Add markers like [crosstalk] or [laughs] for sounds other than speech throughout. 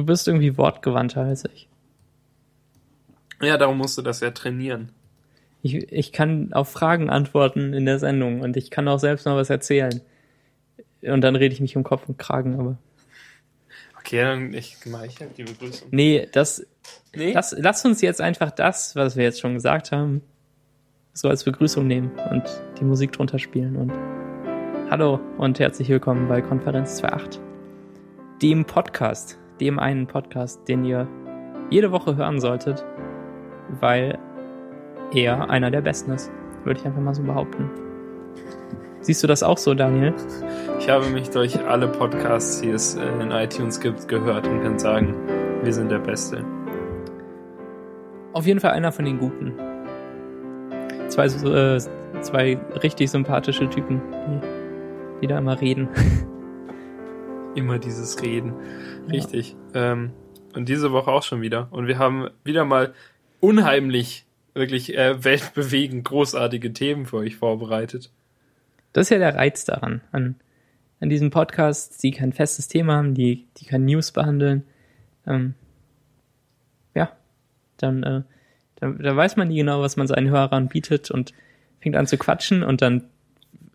Du bist irgendwie wortgewandter als ich. Ja, darum musst du das ja trainieren. Ich, ich kann auf Fragen antworten in der Sendung und ich kann auch selbst noch was erzählen. Und dann rede ich mich um Kopf und Kragen, aber. Okay, dann ich mache ich halt die Begrüßung. Nee, das. Nee? Lass, lass uns jetzt einfach das, was wir jetzt schon gesagt haben, so als Begrüßung nehmen und die Musik drunter spielen und Hallo und herzlich willkommen bei Konferenz 2.8, dem Podcast, dem einen Podcast, den ihr jede Woche hören solltet, weil er einer der besten ist, würde ich einfach mal so behaupten. Siehst du das auch so, Daniel? Ich habe mich durch alle Podcasts, die es äh, in iTunes gibt, gehört und kann sagen, wir sind der Beste. Auf jeden Fall einer von den Guten. Zwei, äh, zwei richtig sympathische Typen, die, die da immer reden. [laughs] Immer dieses Reden. Richtig. Ja. Ähm, und diese Woche auch schon wieder. Und wir haben wieder mal unheimlich, wirklich äh, weltbewegend großartige Themen für euch vorbereitet. Das ist ja der Reiz daran, an, an diesen Podcasts, die kein festes Thema haben, die, die kein News behandeln. Ähm, ja, dann, äh, dann, da weiß man nie genau, was man seinen Hörern bietet und fängt an zu quatschen und dann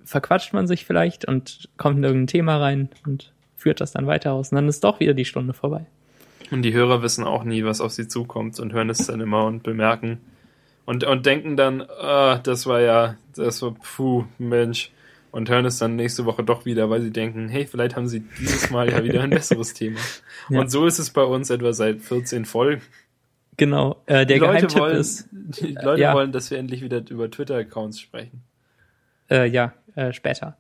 verquatscht man sich vielleicht und kommt in irgendein Thema rein und führt das dann weiter aus und dann ist doch wieder die Stunde vorbei. Und die Hörer wissen auch nie, was auf sie zukommt und hören es dann immer und bemerken und, und denken dann, ah, das war ja, das war, puh, Mensch, und hören es dann nächste Woche doch wieder, weil sie denken, hey, vielleicht haben sie dieses Mal ja wieder ein [laughs] besseres Thema. Ja. Und so ist es bei uns etwa seit 14 Folgen. Genau, äh, der die Leute Geheimtipp wollen, ist. Die Leute ja. wollen, dass wir endlich wieder über Twitter-Accounts sprechen. Äh, ja, äh, später.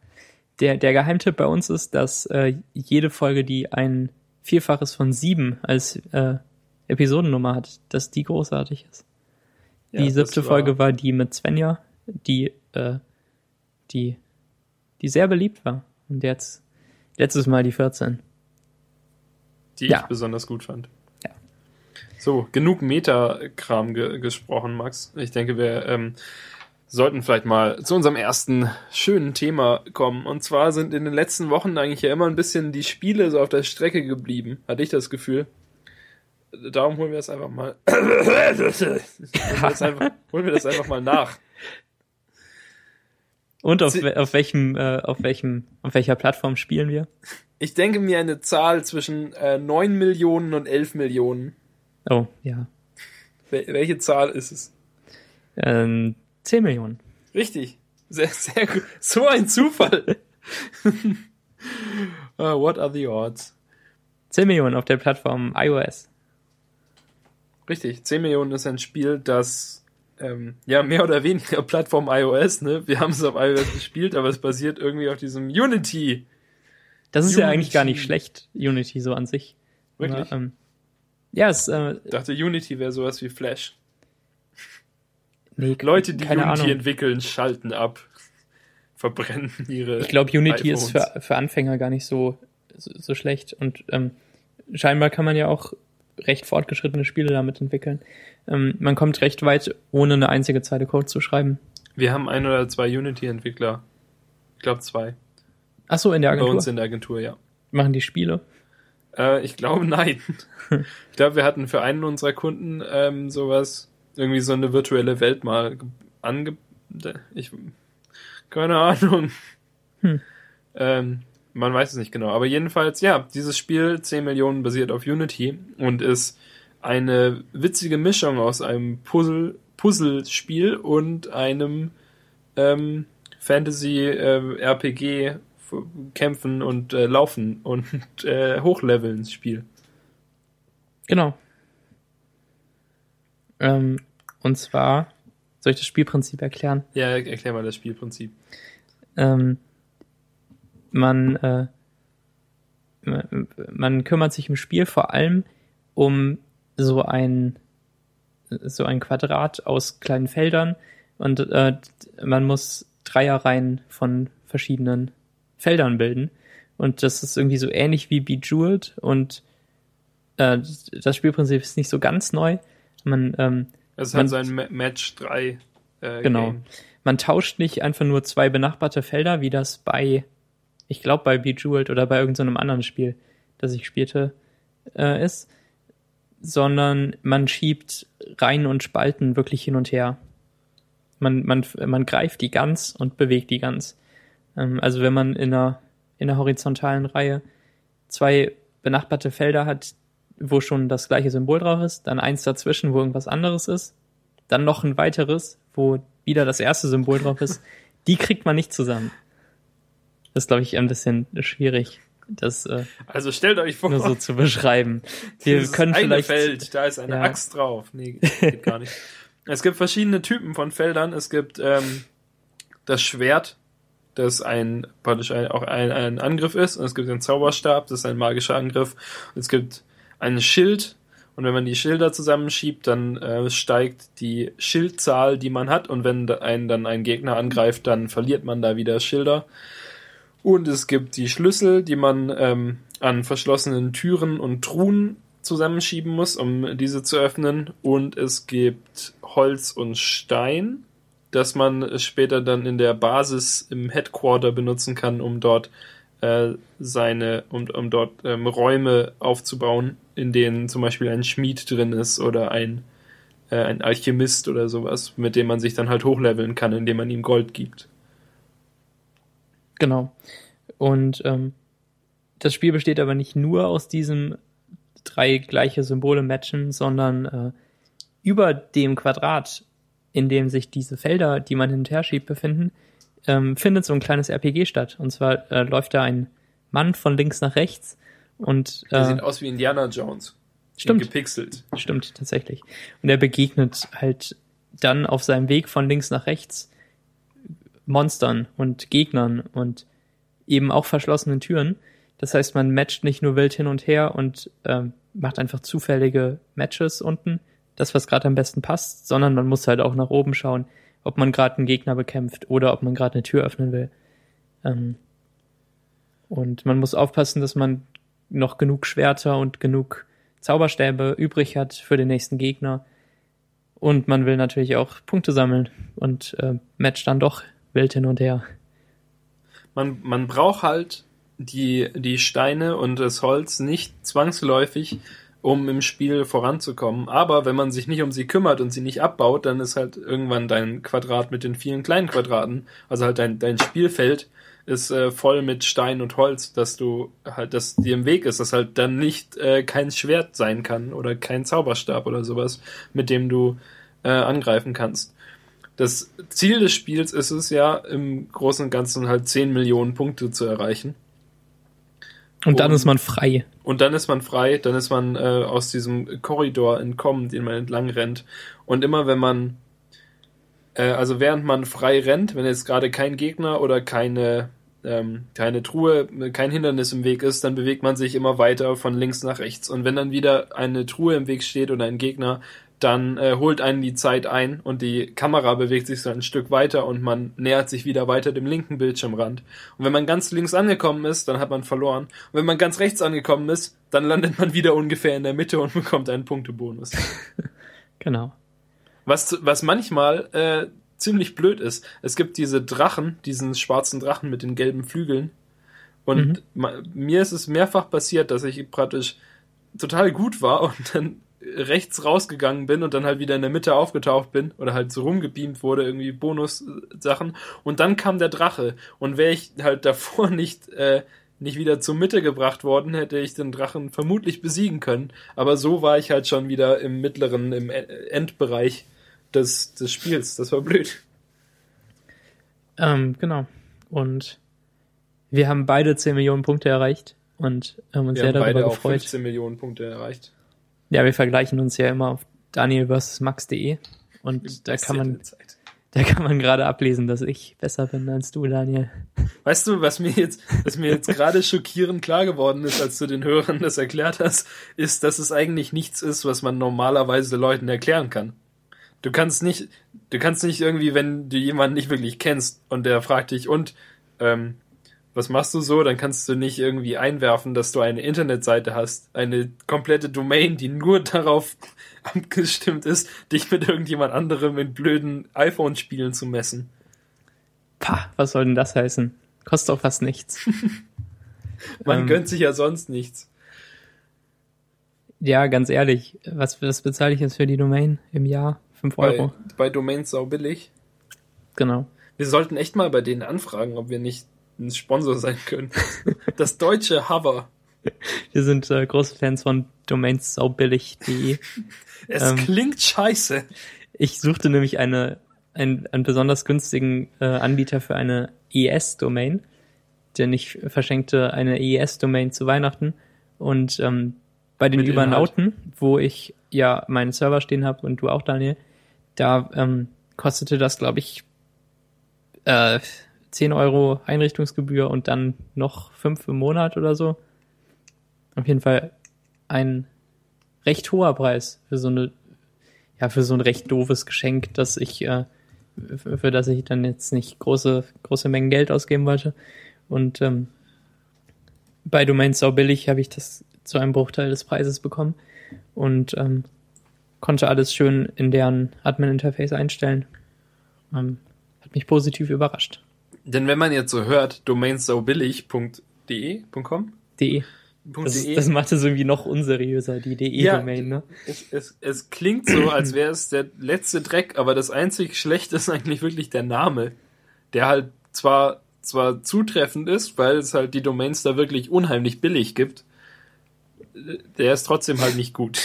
Der, der Geheimtipp bei uns ist, dass äh, jede Folge, die ein Vierfaches von sieben als äh, Episodennummer hat, dass die großartig ist. Ja, die siebte war... Folge war die mit Svenja, die, äh, die die sehr beliebt war. Und jetzt letztes Mal die 14. Die ja. ich besonders gut fand. Ja. So, genug Metakram ge gesprochen, Max. Ich denke, wir ähm, sollten vielleicht mal zu unserem ersten schönen Thema kommen. Und zwar sind in den letzten Wochen eigentlich ja immer ein bisschen die Spiele so auf der Strecke geblieben. Hatte ich das Gefühl. Darum holen wir das einfach mal. [laughs] holen, wir das einfach, holen wir das einfach mal nach. Und auf, auf welchem, äh, auf welchem, auf welcher Plattform spielen wir? Ich denke mir eine Zahl zwischen äh, 9 Millionen und 11 Millionen. Oh, ja. Wel welche Zahl ist es? Ähm, 10 Millionen. Richtig. Sehr, sehr gut. So ein Zufall. [laughs] uh, what are the odds? 10 Millionen auf der Plattform iOS. Richtig. 10 Millionen ist ein Spiel, das ähm, ja, mehr oder weniger [laughs] Plattform iOS, ne? Wir haben es auf iOS gespielt, aber es basiert irgendwie auf diesem Unity. Das ist Unity. ja eigentlich gar nicht schlecht, Unity so an sich. Wirklich? Aber, ähm, ja, es, äh, ich dachte, Unity wäre sowas wie Flash. Nee, Leute, die Unity Ahnung. entwickeln, schalten ab, verbrennen ihre. Ich glaube, Unity iPhones. ist für, für Anfänger gar nicht so, so, so schlecht. Und ähm, scheinbar kann man ja auch recht fortgeschrittene Spiele damit entwickeln. Ähm, man kommt recht weit, ohne eine einzige Zeile Code zu schreiben. Wir haben ein oder zwei Unity-Entwickler. Ich glaube zwei. Ach so, in der Agentur? Bei uns in der Agentur, ja. Machen die Spiele? Äh, ich glaube, nein. [laughs] ich glaube, wir hatten für einen unserer Kunden ähm, sowas, irgendwie so eine virtuelle Welt mal ange... Ich, keine Ahnung. Hm. Ähm, man weiß es nicht genau. Aber jedenfalls, ja, dieses Spiel 10 Millionen basiert auf Unity und ist eine witzige Mischung aus einem Puzzle, Puzzlespiel und einem ähm, Fantasy äh, RPG kämpfen und äh, laufen und [laughs] äh, hochleveln Spiel. Genau. Ähm, und zwar soll ich das Spielprinzip erklären? Ja, erklär mal das Spielprinzip. Ähm, man, äh, man kümmert sich im Spiel vor allem um so ein so ein Quadrat aus kleinen Feldern und äh, man muss Dreierreihen von verschiedenen Feldern bilden und das ist irgendwie so ähnlich wie Bejeweled und äh, das Spielprinzip ist nicht so ganz neu. Man ähm, es ist halt so ein Match 3 äh, genau. Game. Man tauscht nicht einfach nur zwei benachbarte Felder, wie das bei ich glaube bei Bejeweled oder bei irgendeinem anderen Spiel, das ich spielte, äh, ist, sondern man schiebt Reihen und Spalten wirklich hin und her. Man, man, man greift die ganz und bewegt die ganz. Ähm, also wenn man in einer, in einer horizontalen Reihe zwei benachbarte Felder hat, wo schon das gleiche Symbol drauf ist, dann eins dazwischen, wo irgendwas anderes ist, dann noch ein weiteres, wo wieder das erste Symbol drauf ist, [laughs] die kriegt man nicht zusammen. Das ist, glaube ich, ein bisschen schwierig, das äh, also stellt euch vor, nur so zu beschreiben. Wir können vielleicht Feld, da ist eine ja. Axt drauf. Nee, geht gar nicht. [laughs] Es gibt verschiedene Typen von Feldern. Es gibt ähm, das Schwert, das ein praktisch ein, auch ein, ein Angriff ist. Und es gibt den Zauberstab, das ist ein magischer Angriff. Und es gibt ein Schild. Und wenn man die Schilder zusammenschiebt, dann äh, steigt die Schildzahl, die man hat. Und wenn einen dann ein Gegner angreift, dann verliert man da wieder Schilder. Und es gibt die Schlüssel, die man ähm, an verschlossenen Türen und Truhen zusammenschieben muss, um diese zu öffnen. Und es gibt Holz und Stein, das man später dann in der Basis im Headquarter benutzen kann, um dort äh, seine, um, um dort ähm, Räume aufzubauen, in denen zum Beispiel ein Schmied drin ist oder ein, äh, ein Alchemist oder sowas, mit dem man sich dann halt hochleveln kann, indem man ihm Gold gibt. Genau. Und ähm, das Spiel besteht aber nicht nur aus diesem drei gleiche Symbole matchen, sondern äh, über dem Quadrat, in dem sich diese Felder, die man hin und her schiebt, befinden, ähm, findet so ein kleines RPG statt. Und zwar äh, läuft da ein Mann von links nach rechts und Der äh, sieht aus wie Indiana Jones. Stimmt. Gepixelt. Stimmt, tatsächlich. Und er begegnet halt dann auf seinem Weg von links nach rechts Monstern und Gegnern und eben auch verschlossenen Türen. Das heißt, man matcht nicht nur wild hin und her und ähm, macht einfach zufällige Matches unten, das, was gerade am besten passt, sondern man muss halt auch nach oben schauen, ob man gerade einen Gegner bekämpft oder ob man gerade eine Tür öffnen will. Ähm, und man muss aufpassen, dass man noch genug Schwerter und genug Zauberstäbe übrig hat für den nächsten Gegner. Und man will natürlich auch Punkte sammeln und äh, matcht dann doch wild hin und her. Man, man braucht halt die, die Steine und das Holz nicht zwangsläufig, um im Spiel voranzukommen. Aber wenn man sich nicht um sie kümmert und sie nicht abbaut, dann ist halt irgendwann dein Quadrat mit den vielen kleinen Quadraten, also halt dein, dein Spielfeld ist äh, voll mit Stein und Holz, dass du halt, dass dir im Weg ist, dass halt dann nicht äh, kein Schwert sein kann oder kein Zauberstab oder sowas, mit dem du äh, angreifen kannst. Das Ziel des Spiels ist es ja, im Großen und Ganzen halt 10 Millionen Punkte zu erreichen. Und dann Und- ist man frei. Und dann ist man frei, dann ist man äh, aus diesem Korridor entkommen, den man entlang rennt. Und immer wenn man, äh, also während man frei rennt, wenn jetzt gerade kein Gegner oder keine, ähm, keine Truhe, kein Hindernis im Weg ist, dann bewegt man sich immer weiter von links nach rechts. Und wenn dann wieder eine Truhe im Weg steht oder ein Gegner, dann äh, holt einen die Zeit ein und die Kamera bewegt sich so ein Stück weiter und man nähert sich wieder weiter dem linken Bildschirmrand. Und wenn man ganz links angekommen ist, dann hat man verloren. Und wenn man ganz rechts angekommen ist, dann landet man wieder ungefähr in der Mitte und [laughs] bekommt einen Punktebonus. [laughs] Genau. Was, was manchmal äh, ziemlich blöd ist. Es gibt diese Drachen, diesen schwarzen Drachen mit den gelben Flügeln. Und ma- mir ist es mehrfach passiert, dass ich praktisch total gut war und dann rechts rausgegangen bin und dann halt wieder in der Mitte aufgetaucht bin oder halt so rumgebeamt wurde, irgendwie Bonus-Sachen. Und dann kam der Drache. Und wäre ich halt davor [laughs] nicht, äh, nicht wieder zur Mitte gebracht worden, hätte ich den Drachen vermutlich besiegen können. Aber so war ich halt schon wieder im mittleren, im E- Endbereich des, des Spiels. Das war blöd. Ähm, genau. Und wir haben beide 10 Millionen Punkte erreicht und haben uns Wir sehr haben darüber beide auch gefreut. 15 Millionen Punkte erreicht. Ja, wir vergleichen uns ja immer auf daniel vs. max.de und da kann man, da kann man gerade ablesen, dass ich besser bin als du, Daniel. Weißt du, was mir jetzt, was mir jetzt gerade schockierend klar geworden ist, als du den Hörern das erklärt hast, ist, dass es eigentlich nichts ist, was man normalerweise Leuten erklären kann. Du kannst nicht, du kannst nicht irgendwie, wenn du jemanden nicht wirklich kennst und der fragt dich und ähm, was machst du so, dann kannst du nicht irgendwie einwerfen, dass du eine Internetseite hast, eine komplette Domain, die nur darauf [laughs] abgestimmt ist, dich mit irgendjemand anderem in blöden iPhone-Spielen zu messen. Pah, was soll denn das heißen? Kostet doch fast nichts. [laughs] Man Ähm. gönnt sich ja sonst nichts. Ja, ganz ehrlich, was, was bezahle ich jetzt für die Domain im Jahr? 5 Euro. Bei, bei Domains sau billig. Genau. Wir sollten echt mal bei denen anfragen, ob wir nicht ein Sponsor sein können. Das deutsche Hover. Wir sind äh, große Fans von Domains saubillig.de. Es Ähm. klingt scheiße. Ich suchte nämlich eine, einen, einen besonders günstigen äh, Anbieter für eine ES-Domain, denn ich verschenkte eine ES-Domain zu Weihnachten und ähm, bei den Mit Übernauten, wo ich ja meinen Server stehen habe und du auch, Daniel, da ähm, kostete das, glaube ich, äh, 10 Euro Einrichtungsgebühr und dann noch 5 im Monat oder so. Auf jeden Fall ein recht hoher Preis für so eine, ja, für so ein recht doofes Geschenk, dass ich, äh, für, für das ich dann jetzt nicht große, große Mengen Geld ausgeben wollte. Und ähm, bei Domains sau billig habe ich das zu einem Bruchteil des Preises bekommen und ähm, konnte alles schön in deren Admin-Interface einstellen. Ähm, hat mich positiv überrascht. Denn wenn man jetzt so hört, domainsaubillig.de, .com? De. Das, .de, das macht es irgendwie noch unseriöser, die DE-Domain, ne? es, es, es klingt so, als wäre es der letzte Dreck, aber das einzig Schlechte ist eigentlich wirklich der Name, der halt zwar zwar zutreffend ist, weil es halt die Domains da wirklich unheimlich billig gibt, der ist trotzdem halt nicht gut.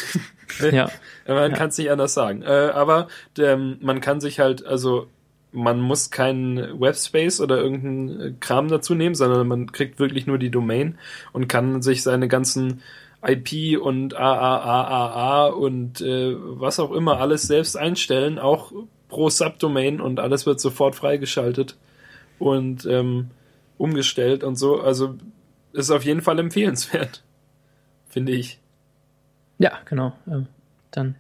Ja. [laughs] Man Ja. kann es nicht anders sagen. Äh, aber ähm, man kann sich halt, also man muss keinen Webspace oder irgendeinen äh, Kram dazu nehmen, sondern man kriegt wirklich nur die Domain und kann sich seine ganzen IP und AAAAA und äh, was auch immer alles selbst einstellen, auch pro Subdomain und alles wird sofort freigeschaltet und ähm, umgestellt und so. Also ist auf jeden Fall empfehlenswert, [laughs] finde ich. Ja, genau. Ähm, dann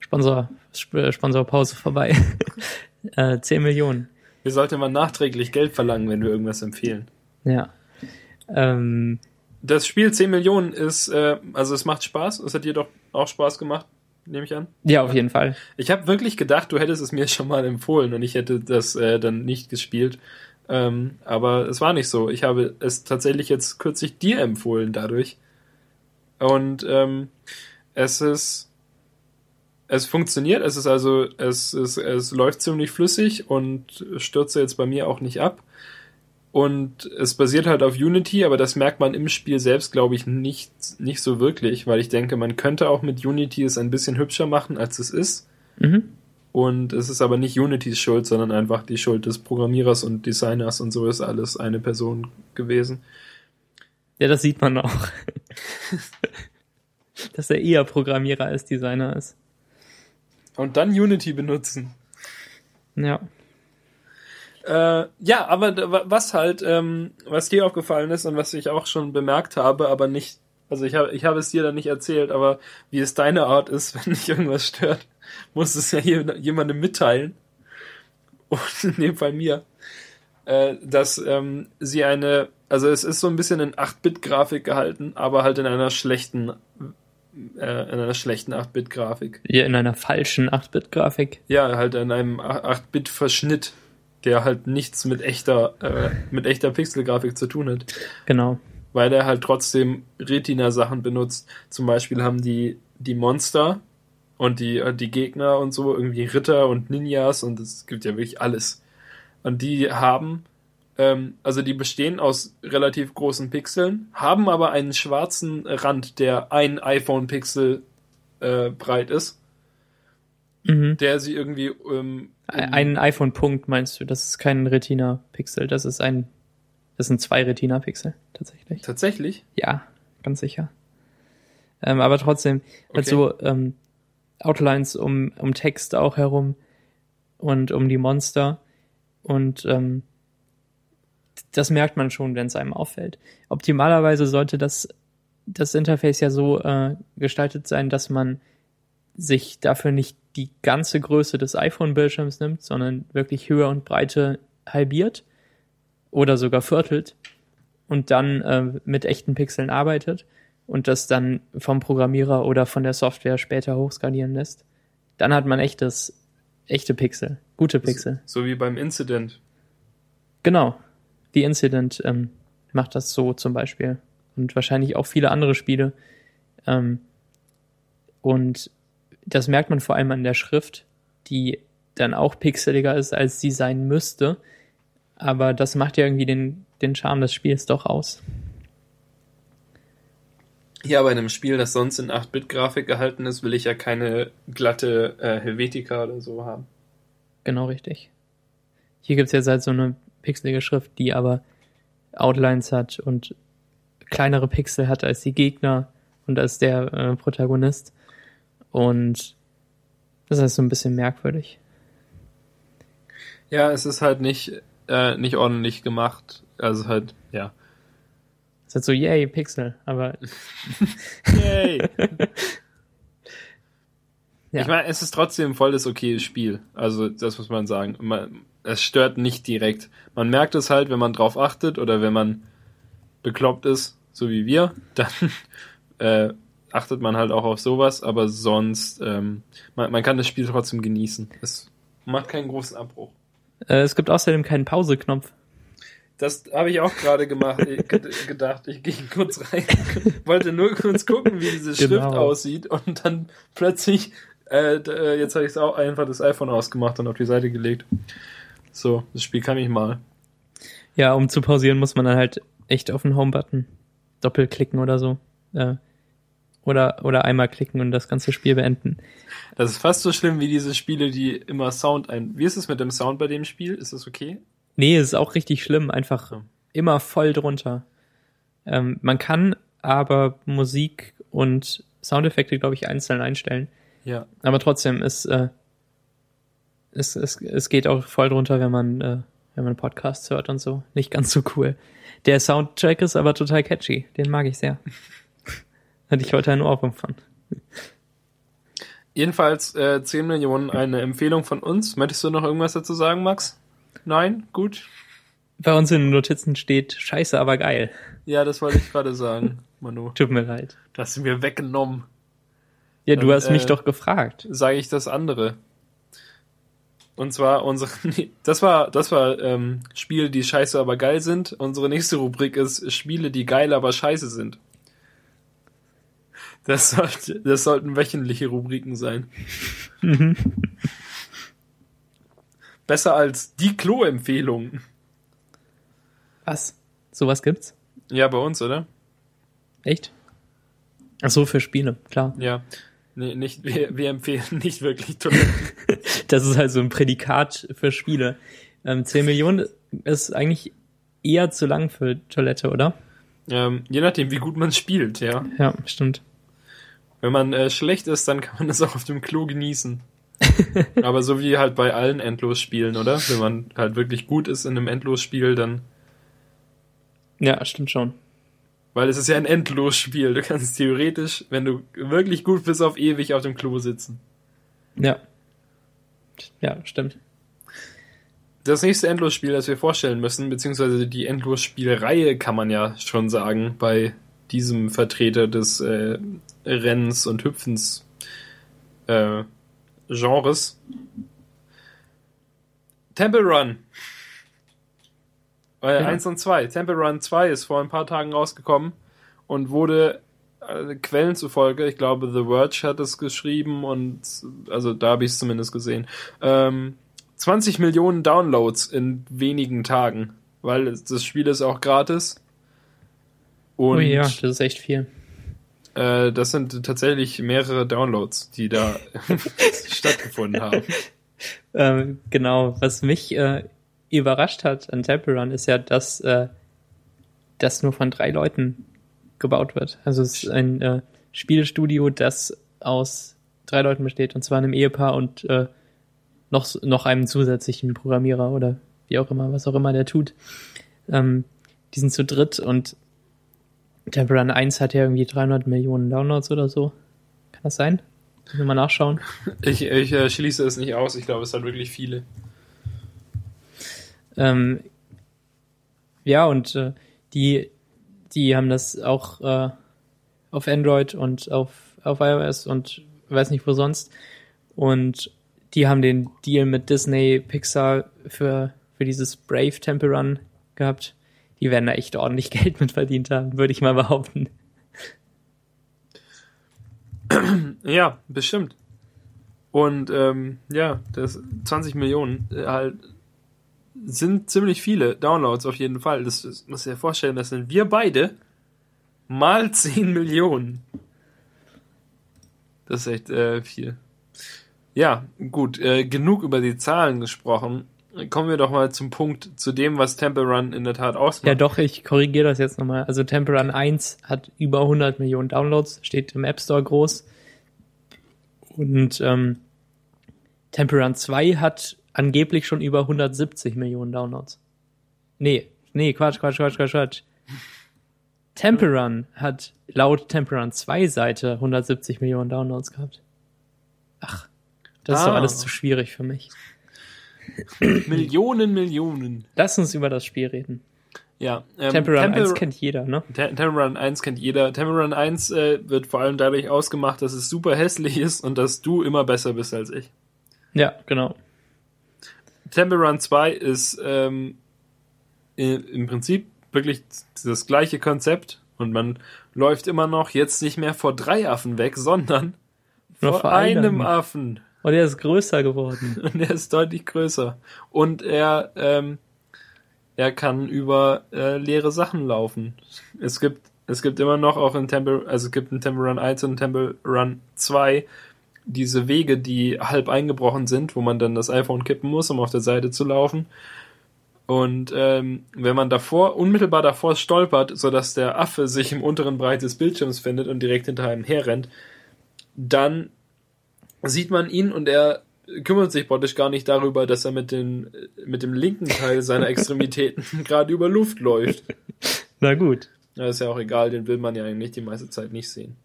Sponsor, Sp Sponsorpause vorbei. [laughs] äh, 10 Millionen. Wir sollten mal nachträglich Geld verlangen, wenn wir irgendwas empfehlen. Ja. Ähm, Das Spiel 10 Millionen ist, äh, also es macht Spaß. Es hat dir doch auch Spaß gemacht, nehme ich an. ja, auf jeden Fall. Ich habe wirklich gedacht, du hättest es mir schon mal empfohlen und ich hätte das äh, dann nicht gespielt. Ähm, aber es war nicht so. Ich habe es tatsächlich jetzt kürzlich dir empfohlen dadurch. Und ähm, es ist es funktioniert, es ist also, es, es, es läuft ziemlich flüssig und stürze jetzt bei mir auch nicht ab. Und es basiert halt auf Unity, aber das merkt man im Spiel selbst, glaube ich, nicht, nicht so wirklich, weil ich denke, man könnte auch mit Unity es ein bisschen hübscher machen, als es ist. Mhm. Und es ist aber nicht Unitys Schuld, sondern einfach die Schuld des Programmierers und Designers und so ist alles eine Person gewesen. Ja, das sieht man auch. [laughs] Dass er eher Programmierer als Designer ist. Und dann Unity benutzen. Ja. Äh, ja, aber was halt, ähm, was dir aufgefallen ist und was ich auch schon bemerkt habe, aber nicht, also ich habe ich habe es dir dann nicht erzählt, aber wie es deine Art ist, [laughs] wenn dich irgendwas stört, muss es ja je- jemandem mitteilen. Und in dem Fall mir. Äh, dass ähm, sie eine, also es ist so ein bisschen in 8-Bit-Grafik gehalten, aber halt in einer schlechten, in einer schlechten 8-Bit-Grafik. Hier in einer falschen 8-Bit-Grafik. Ja, halt in einem 8-Bit-Verschnitt, der halt nichts mit echter, äh, mit echter Pixelgrafik zu tun hat. Genau. Weil er halt trotzdem Retina-Sachen benutzt. Zum Beispiel haben die, die Monster und die, äh, die Gegner und so, irgendwie Ritter und Ninjas und es gibt ja wirklich alles. Und die haben, ähm, also die bestehen aus relativ großen Pixeln, haben aber einen schwarzen Rand, der ein iPhone-Pixel äh, breit ist, Mhm. der sie irgendwie ähm, Ein iPhone-Punkt meinst du? Das ist kein Retina-Pixel. Das ist ein, das sind zwei Retina-Pixel. Tatsächlich. Tatsächlich? Ja, ganz sicher. Ähm, aber trotzdem, Okay. halt so ähm, Outlines um, um Text auch herum und um die Monster. Und ähm, das merkt man schon, wenn es einem auffällt. Optimalerweise sollte das, das Interface ja so äh, gestaltet sein, dass man sich dafür nicht die ganze Größe des iPhone-Bildschirms nimmt, sondern wirklich Höhe und Breite halbiert oder sogar viertelt und dann äh, mit echten Pixeln arbeitet und das dann vom Programmierer oder von der Software später hochskalieren lässt, dann hat man echtes, echte Pixel, gute Pixel. So wie beim Incident. Genau. The Incident ähm, macht das so zum Beispiel. Und wahrscheinlich auch viele andere Spiele. Ähm, Und das merkt man vor allem an der Schrift, die dann auch pixeliger ist, als sie sein müsste. Aber das macht ja irgendwie den, den Charme des Spiels doch aus. Ja, bei einem Spiel, das sonst in 8-Bit-Grafik gehalten ist, will ich ja keine glatte äh, Helvetica oder so haben. Genau richtig. Hier gibt's jetzt halt so eine pixelige Schrift, die aber Outlines hat und kleinere Pixel hat als die Gegner und als der äh, Protagonist. Und das ist so ein bisschen merkwürdig. Ja, es ist halt nicht, äh, nicht ordentlich gemacht. Also halt, ja. Es ist halt so, yay, Pixel, aber. [laughs] Yay! [laughs] Ja. Ich meine, es ist trotzdem voll das okay Spiel. Also, das muss man sagen. Man, es stört nicht direkt. Man merkt es halt, wenn man drauf achtet oder wenn man bekloppt ist, so wie wir, [laughs] dann äh, achtet man halt auch auf sowas, aber sonst, ähm, man, man kann das Spiel trotzdem genießen. Es macht keinen großen Abbruch. Äh, es gibt außerdem keinen Pause-Knopf. Das habe ich auch gerade gemacht, ged- gedacht. Ich gehe kurz rein, [laughs] wollte nur kurz gucken, wie diese Schrift Genau. aussieht und dann plötzlich, äh, äh, jetzt habe ich auch einfach das iPhone ausgemacht und auf die Seite gelegt. So, das Spiel kann ich mal. Ja, um zu pausieren, muss man dann halt echt auf den Home-Button doppelklicken oder so. Äh, oder, oder einmal klicken und das ganze Spiel beenden. Das ist fast so schlimm wie diese Spiele, die immer Sound ein. Wie ist es mit dem Sound bei dem Spiel? Ist das okay? Nee, es ist auch richtig schlimm, einfach immer voll drunter. Ähm, man kann aber Musik und Soundeffekte, glaube ich, einzeln einstellen. Ja. Aber trotzdem ist äh, es, es, es geht auch voll drunter, wenn man äh, wenn man Podcasts hört und so. Nicht ganz so cool. Der Soundtrack ist aber total catchy. Den mag ich sehr. [laughs] Hatte ich heute einen Ohrwurm von. Jedenfalls äh, 10 Millionen eine Empfehlung von uns. Möchtest du noch irgendwas dazu sagen, Max? Nein? Gut. Bei uns in den Notizen steht Scheiße, aber geil. Ja, das wollte ich gerade sagen, [laughs] Manu. Tut mir leid. Das hast du mir weggenommen. Ja, du Ähm, hast mich äh, doch gefragt. Sage ich das andere. Und zwar unsere. [laughs] Das war, das war ähm, Spiele, die scheiße, aber geil sind. Unsere nächste Rubrik ist Spiele, die geil, aber scheiße sind. Das, sollte, das sollten wöchentliche Rubriken sein. Mhm. [laughs] Besser als die Klo-Empfehlung. Was? Sowas gibt's? Ja, bei uns, oder? Echt? Ach so, für Spiele, klar. Ja. Nee, nicht, wir, wir empfehlen nicht wirklich Toiletten. [laughs] Das ist halt so ein Prädikat für Spiele. Ähm, 10 Millionen ist eigentlich eher zu lang für Toilette, oder? ähm, je nachdem, wie gut man spielt, ja. Ja, stimmt. Wenn man äh, schlecht ist, dann kann man das auch auf dem Klo genießen. [laughs] Aber so wie halt bei allen Endlosspielen, oder? Wenn man halt wirklich gut ist in einem Endlosspiel, dann. Ja, stimmt schon. Weil es ist ja ein Endlosspiel. Du kannst theoretisch, wenn du wirklich gut bist, auf ewig auf dem Klo sitzen. Ja. Ja, stimmt. Das nächste Endlosspiel, das wir vorstellen müssen, beziehungsweise die Endlosspielreihe, kann man ja schon sagen, bei diesem Vertreter des äh, Rennens und Hüpfens äh, Genres. Temple Run. Äh, Ja. 1 und 2. Temple Run 2 ist vor ein paar Tagen rausgekommen und wurde äh, Quellen zufolge, ich glaube The Verge hat es geschrieben und also da habe ich es zumindest gesehen, ähm, 20 Millionen Downloads in wenigen Tagen, weil das Spiel ist auch gratis. Und oh ja, das ist echt viel. äh, das sind tatsächlich mehrere Downloads, die da [laughs] stattgefunden haben. [laughs] Ähm, genau, was mich äh, überrascht hat an Temple Run ist ja, dass äh, das nur von drei Leuten gebaut wird. Also es ist ein äh, Spielstudio, das aus drei Leuten besteht, und zwar einem Ehepaar und äh, noch, noch einem zusätzlichen Programmierer oder wie auch immer, was auch immer der tut. Ähm, die sind zu dritt und Temple Run 1 hat ja irgendwie 300 Millionen Downloads oder so. Kann das sein? Müssen wir mal nachschauen. [laughs] Ich, ich äh, schließe es nicht aus, ich glaube, es hat wirklich viele. Ähm, ja, und äh, die, die haben das auch äh, auf Android und auf, auf iOS und weiß nicht wo sonst. Und die haben den Deal mit Disney Pixar für, für dieses Brave Temple Run gehabt. Die werden da echt ordentlich [laughs] Geld mit verdient haben, würde ich mal behaupten. Ja, bestimmt. Und ähm, ja, das 20 Millionen äh, halt sind ziemlich viele Downloads auf jeden Fall. Das, das muss ich dir vorstellen, das sind wir beide mal [laughs] 10 Millionen. Das ist echt äh, viel. Ja, gut, äh, genug über die Zahlen gesprochen. Kommen wir doch mal zum Punkt, zu dem, was Temple Run in der Tat ausmacht. Ja, doch, ich korrigiere das jetzt nochmal. Also Temple Run 1 hat über 100 Millionen Downloads, steht im App Store groß. Und ähm, Temple Run 2 hat angeblich schon über 170 Millionen Downloads. Nee, nee, Quatsch, Quatsch, Quatsch, Quatsch, Quatsch. [laughs] Temple Run hat laut Temple Run 2 Seite 170 Millionen Downloads gehabt. Ach, das ist Ah. doch alles zu schwierig für mich. [laughs] Millionen, Millionen. Lass uns über das Spiel reden. Ja, ähm, Temple- 1 kennt jeder, ne? Tem- Temple Run 1 kennt jeder. Temple Run 1 äh, wird vor allem dadurch ausgemacht, dass es super hässlich ist und dass du immer besser bist als ich. Ja, genau. Temple Run 2 ist ähm, im Prinzip wirklich das gleiche Konzept und man läuft immer noch jetzt nicht mehr vor drei Affen weg, sondern vor vor einem einem. Affen. Und er ist größer geworden. [laughs] Und er ist deutlich größer. Und er, ähm, er kann über äh, leere Sachen laufen. Es gibt, es gibt immer noch auch in Temple, also es gibt in Temple Run 1 und Temple Run 2 diese Wege, die halb eingebrochen sind, wo man dann das iPhone kippen muss, um auf der Seite zu laufen. Und ähm, wenn man davor, unmittelbar davor stolpert, sodass der Affe sich im unteren Bereich des Bildschirms findet und direkt hinter einem herrennt, dann sieht man ihn und er kümmert sich praktisch gar nicht darüber, dass er mit, den, mit dem linken Teil seiner Extremitäten [laughs] gerade über Luft läuft. Na gut. Ja, ist ja auch egal, den will man ja eigentlich die meiste Zeit nicht sehen.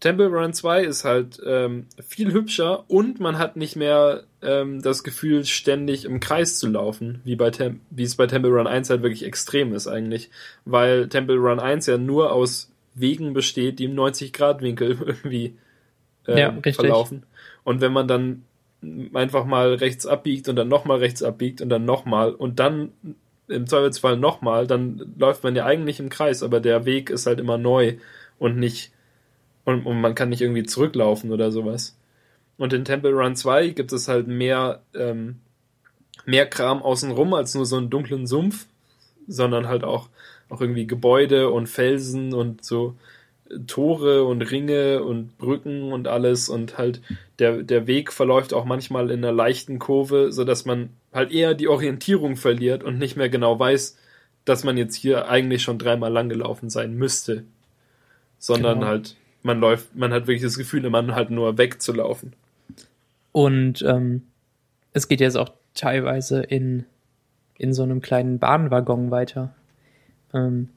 Temple Run 2 ist halt ähm, viel hübscher und man hat nicht mehr ähm, das Gefühl, ständig im Kreis zu laufen, wie, bei Tem wie es bei Temple Run 1 halt wirklich extrem ist eigentlich. Weil Temple Run 1 ja nur aus Wegen besteht, die im 90-Grad-Winkel [laughs] irgendwie ähm, Ja, richtig. verlaufen. Und wenn man dann einfach mal rechts abbiegt und dann nochmal rechts abbiegt und dann nochmal und dann im Zweifelsfall nochmal, dann läuft man ja eigentlich im Kreis, aber der Weg ist halt immer neu und nicht und, und man kann nicht irgendwie zurücklaufen oder sowas. Und in Temple Run 2 gibt es halt mehr, ähm, mehr Kram außenrum als nur so einen dunklen Sumpf, sondern halt auch, auch irgendwie Gebäude und Felsen und so Tore und Ringe und Brücken und alles und halt der, der Weg verläuft auch manchmal in einer leichten Kurve, so dass man halt eher die Orientierung verliert und nicht mehr genau weiß, dass man jetzt hier eigentlich schon dreimal lang gelaufen sein müsste. Sondern Genau. halt, man läuft, man hat wirklich das Gefühl, man halt nur wegzulaufen. Und ähm, es geht jetzt auch teilweise in, in so einem kleinen Bahnwaggon weiter. Ähm,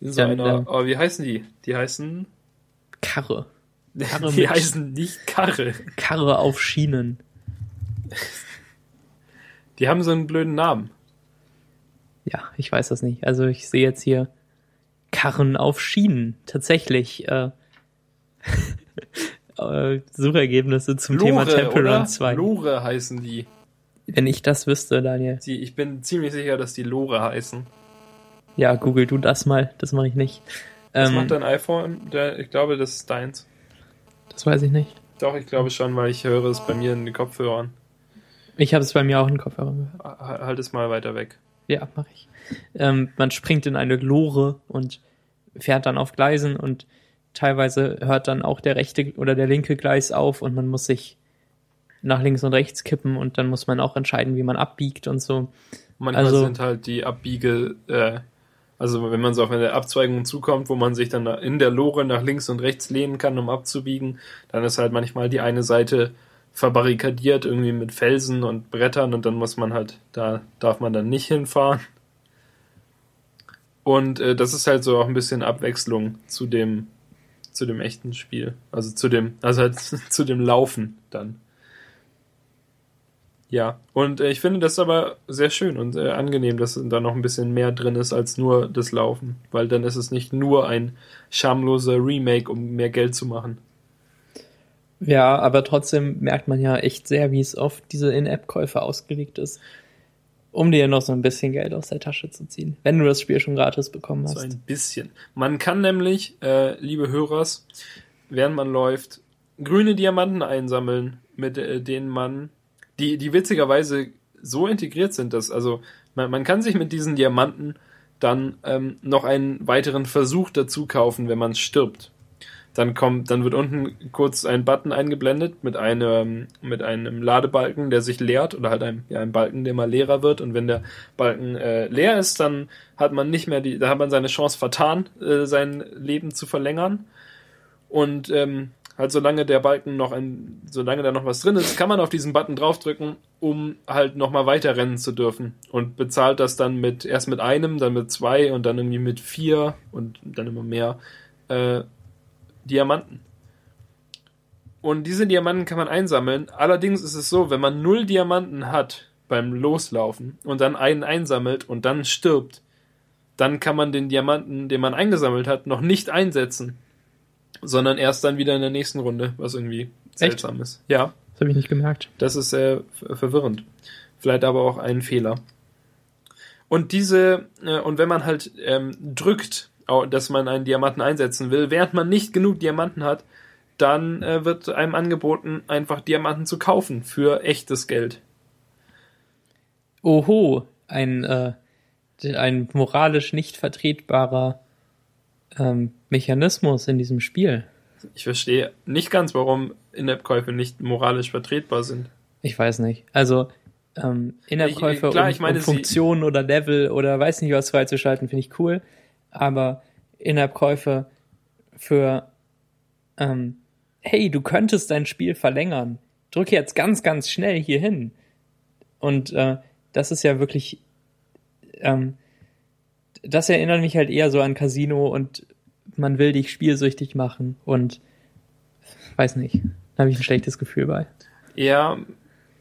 In so Ja, einer, ja. oh, wie heißen die? Die heißen, Karre. [laughs] Karre die heißen nicht Karre. Karre auf Schienen. Die haben so einen blöden Namen. Ja, ich weiß das nicht. Also ich sehe jetzt hier Karren auf Schienen. Tatsächlich äh, Suchergebnisse zum Thema Temple oder? Run 2. Lore heißen die. Wenn ich das wüsste, Daniel. die. Ich bin ziemlich sicher, dass die Lore heißen. Ja, google du das mal. Das mache ich nicht. Was Ähm, macht dein iPhone? Ich glaube, das ist deins. das weiß ich nicht. Doch, ich glaube schon, weil ich höre es bei mir in den Kopfhörern. Ich habe es bei mir auch in Kopfhörer gehört. Ha- Halt es mal weiter weg. Ja, mache ich. Ähm, man springt in eine Lore und fährt dann auf Gleisen und teilweise hört dann auch der rechte oder der linke Gleis auf und man muss sich nach links und rechts kippen und dann muss man auch entscheiden, wie man abbiegt und so. Manchmal Also- sind halt die Abbiege, äh, also wenn man so auf eine Abzweigung zukommt, wo man sich dann in der Lore nach links und rechts lehnen kann, um abzubiegen, dann ist halt manchmal die eine Seite verbarrikadiert irgendwie mit Felsen und Brettern und dann muss man halt, da darf man dann nicht hinfahren. Und äh, das ist halt so auch ein bisschen Abwechslung zu dem, zu dem echten Spiel. Also zu dem, also halt [laughs] zu dem Laufen dann. Ja, und äh, ich finde das aber sehr schön und äh, angenehm, dass da noch ein bisschen mehr drin ist als nur das Laufen, weil dann ist es nicht nur ein schamloser Remake, um mehr Geld zu machen. Ja, aber trotzdem merkt man ja echt sehr, wie es auf diese In-App-Käufe ausgelegt ist, um dir noch so ein bisschen Geld aus der Tasche zu ziehen, wenn du das Spiel schon gratis bekommen hast. So ein bisschen. Man kann nämlich, äh, liebe Hörers, während man läuft, grüne Diamanten einsammeln, mit äh, denen man, die, die witzigerweise so integriert sind, dass, also man, man kann sich mit diesen Diamanten dann ähm, noch einen weiteren Versuch dazu kaufen, wenn man stirbt. Dann kommt, dann wird unten kurz ein Button eingeblendet mit einem, mit einem Ladebalken, der sich leert oder halt einem, ja, einem Balken, der mal leerer wird. Und wenn der Balken äh, leer ist, dann hat man nicht mehr die, da hat man seine Chance vertan, äh, sein Leben zu verlängern. Und ähm, halt solange der Balken noch ein, solange da noch was drin ist, kann man auf diesen Button draufdrücken, um halt nochmal weiter rennen zu dürfen. Und bezahlt das dann mit, erst mit einem, dann mit zwei und dann irgendwie mit vier und dann immer mehr äh, Diamanten. Und diese Diamanten kann man einsammeln. Allerdings ist es so, wenn man null Diamanten hat beim Loslaufen und dann einen einsammelt und dann stirbt, dann kann man den Diamanten, den man eingesammelt hat, noch nicht einsetzen, sondern erst dann wieder in der nächsten Runde, was irgendwie seltsam Echt? ist. Ja, Das habe ich nicht gemerkt. das ist sehr ver- verwirrend. Vielleicht aber auch ein Fehler. Und diese, äh, und wenn man halt ähm, drückt, dass man einen Diamanten einsetzen will, während man nicht genug Diamanten hat, dann äh, wird einem angeboten, einfach Diamanten zu kaufen für echtes Geld. Oho, ein, äh, ein moralisch nicht vertretbarer ähm, Mechanismus in diesem Spiel. Ich verstehe nicht ganz, warum In-App-Käufe nicht moralisch vertretbar sind. Ich weiß nicht. Also ähm, In-App-Käufe um, um Funktionen oder Level oder weiß nicht was freizuschalten, finde ich cool. Aber In-App-Käufe für ähm, hey, du könntest dein Spiel verlängern. Drück jetzt ganz, ganz schnell hier hin. Und äh, das ist ja wirklich ähm, das erinnert mich halt eher so an Casino und man will dich spielsüchtig machen und weiß nicht, da habe ich ein schlechtes Gefühl bei. Ja,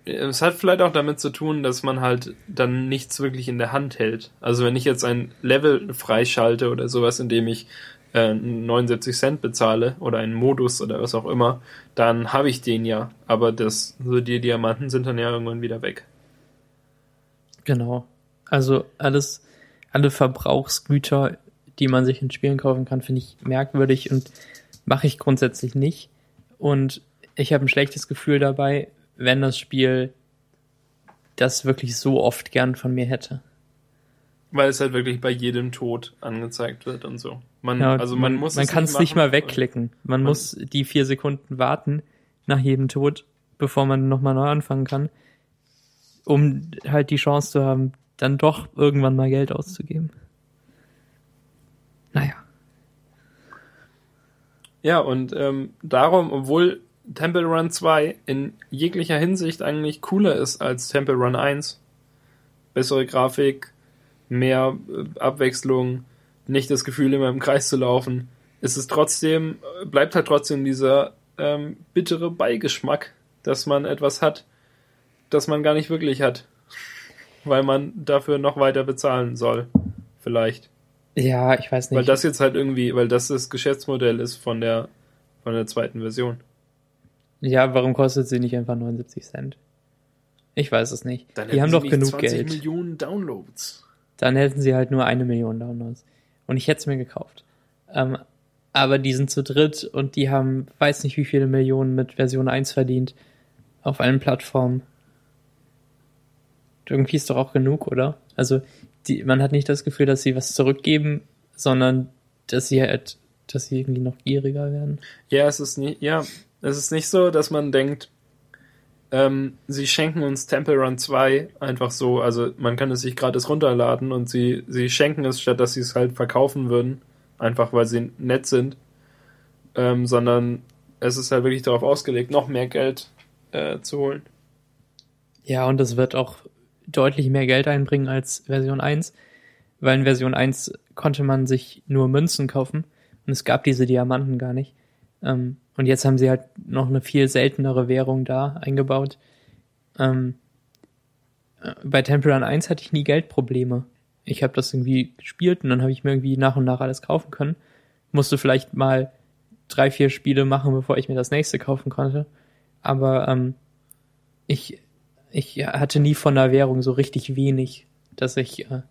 es hat vielleicht auch damit zu tun, dass man halt dann nichts wirklich in der Hand hält. Also wenn ich jetzt ein Level freischalte oder sowas, in dem ich äh, 79 Cent bezahle oder einen Modus oder was auch immer, dann habe ich den ja. Aber das, so die Diamanten sind dann ja irgendwann wieder weg. Genau. Also alles, alle Verbrauchsgüter, die man sich in Spielen kaufen kann, finde ich merkwürdig und mache ich grundsätzlich nicht. Und ich habe ein schlechtes Gefühl dabei, wenn das Spiel das wirklich so oft gern von mir hätte. Weil es halt wirklich bei jedem Tod angezeigt wird und so. Man, Ja, also man, muss man kann es nicht mal wegklicken. Man, Man- muss die vier Sekunden warten nach jedem Tod, bevor man nochmal neu anfangen kann, um halt die Chance zu haben, dann doch irgendwann mal Geld auszugeben. Naja. Ja, und ähm, darum, obwohl Temple Run 2 in jeglicher Hinsicht eigentlich cooler ist als Temple Run 1, bessere Grafik, mehr äh, Abwechslung, nicht das Gefühl, immer im Kreis zu laufen, ist es trotzdem, äh, bleibt halt trotzdem dieser ähm, bittere Beigeschmack, dass man etwas hat, das man gar nicht wirklich hat, weil man dafür noch weiter bezahlen soll, vielleicht. Ja, ich weiß nicht. Weil das jetzt halt irgendwie, weil das das Geschäftsmodell ist von der, von der zweiten Version. Ja, warum kostet sie nicht einfach 79 Cent? Ich weiß es nicht. die haben doch genug Geld. Millionen Downloads. Dann hätten sie halt nur eine Million Downloads. Und ich hätte es mir gekauft. Ähm, aber die sind zu dritt und die haben, weiß nicht wie viele Millionen mit Version 1 verdient. Auf allen Plattformen. Irgendwie ist doch auch genug, oder? Also, die, man hat nicht das Gefühl, dass sie was zurückgeben, sondern dass sie halt, dass sie irgendwie noch gieriger werden. Ja, es ist nicht, ja, es ist nicht so, dass man denkt, ähm, sie schenken uns Temple Run 2 einfach so, also man kann es sich gratis runterladen und sie, sie schenken es, statt dass sie es halt verkaufen würden, einfach weil sie nett sind, ähm, sondern es ist halt wirklich darauf ausgelegt, noch mehr Geld äh, zu holen. Ja, und das wird auch deutlich mehr Geld einbringen als Version 1, weil in Version 1 konnte man sich nur Münzen kaufen und es gab diese Diamanten gar nicht. Ähm, und jetzt haben sie halt noch eine viel seltenere Währung da eingebaut. Ähm, äh, bei Temple Run 1 hatte ich nie Geldprobleme. Ich habe das irgendwie gespielt und dann habe ich mir irgendwie nach und nach alles kaufen können. Musste vielleicht mal drei, vier Spiele machen, bevor ich mir das nächste kaufen konnte. Aber ähm, ich, ich hatte nie von der Währung so richtig wenig, dass ich äh,